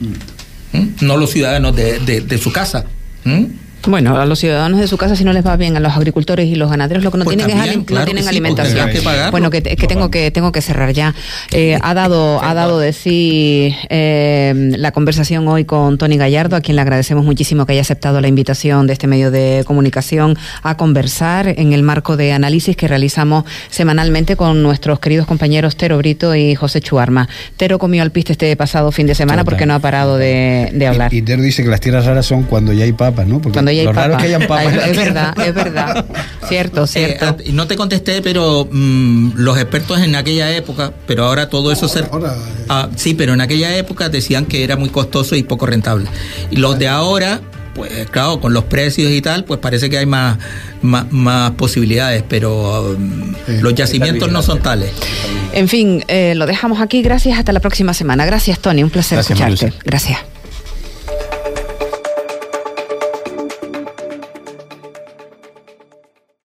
mm. ¿Mm? no los ciudadanos de, de, su casa. ¿Mm? Bueno, a los ciudadanos de su casa si no les va bien, a los agricultores y los ganaderos lo que no pues tienen es no tienen alimentación. bueno, que, que tengo que tengo que cerrar ya. Eh, ha dado <laughs> ha dado de sí eh, la conversación hoy con Tony Gallardo, a quien le agradecemos muchísimo que haya aceptado la invitación de este medio de comunicación a conversar en el marco de análisis que realizamos semanalmente con nuestros queridos compañeros Tero Brito y José Chuarma. Tero comió al piste este pasado fin de semana porque no ha parado de, hablar. Y, Tero dice que las tierras raras son cuando ya hay papas, ¿no? Porque es verdad, es verdad. cierto, eh, cierto. y no te contesté, pero mm, los expertos en aquella época, pero ahora todo eso se... Ah, sí, pero en aquella época decían que era muy costoso y poco rentable. Y los de ahora pues claro, con los precios y tal, pues parece que hay más, más, posibilidades, pero mm, los yacimientos no son tales. En fin, eh, lo dejamos aquí. Gracias. Hasta la próxima semana. Gracias, Tony. Un placer escucharte. Gracias.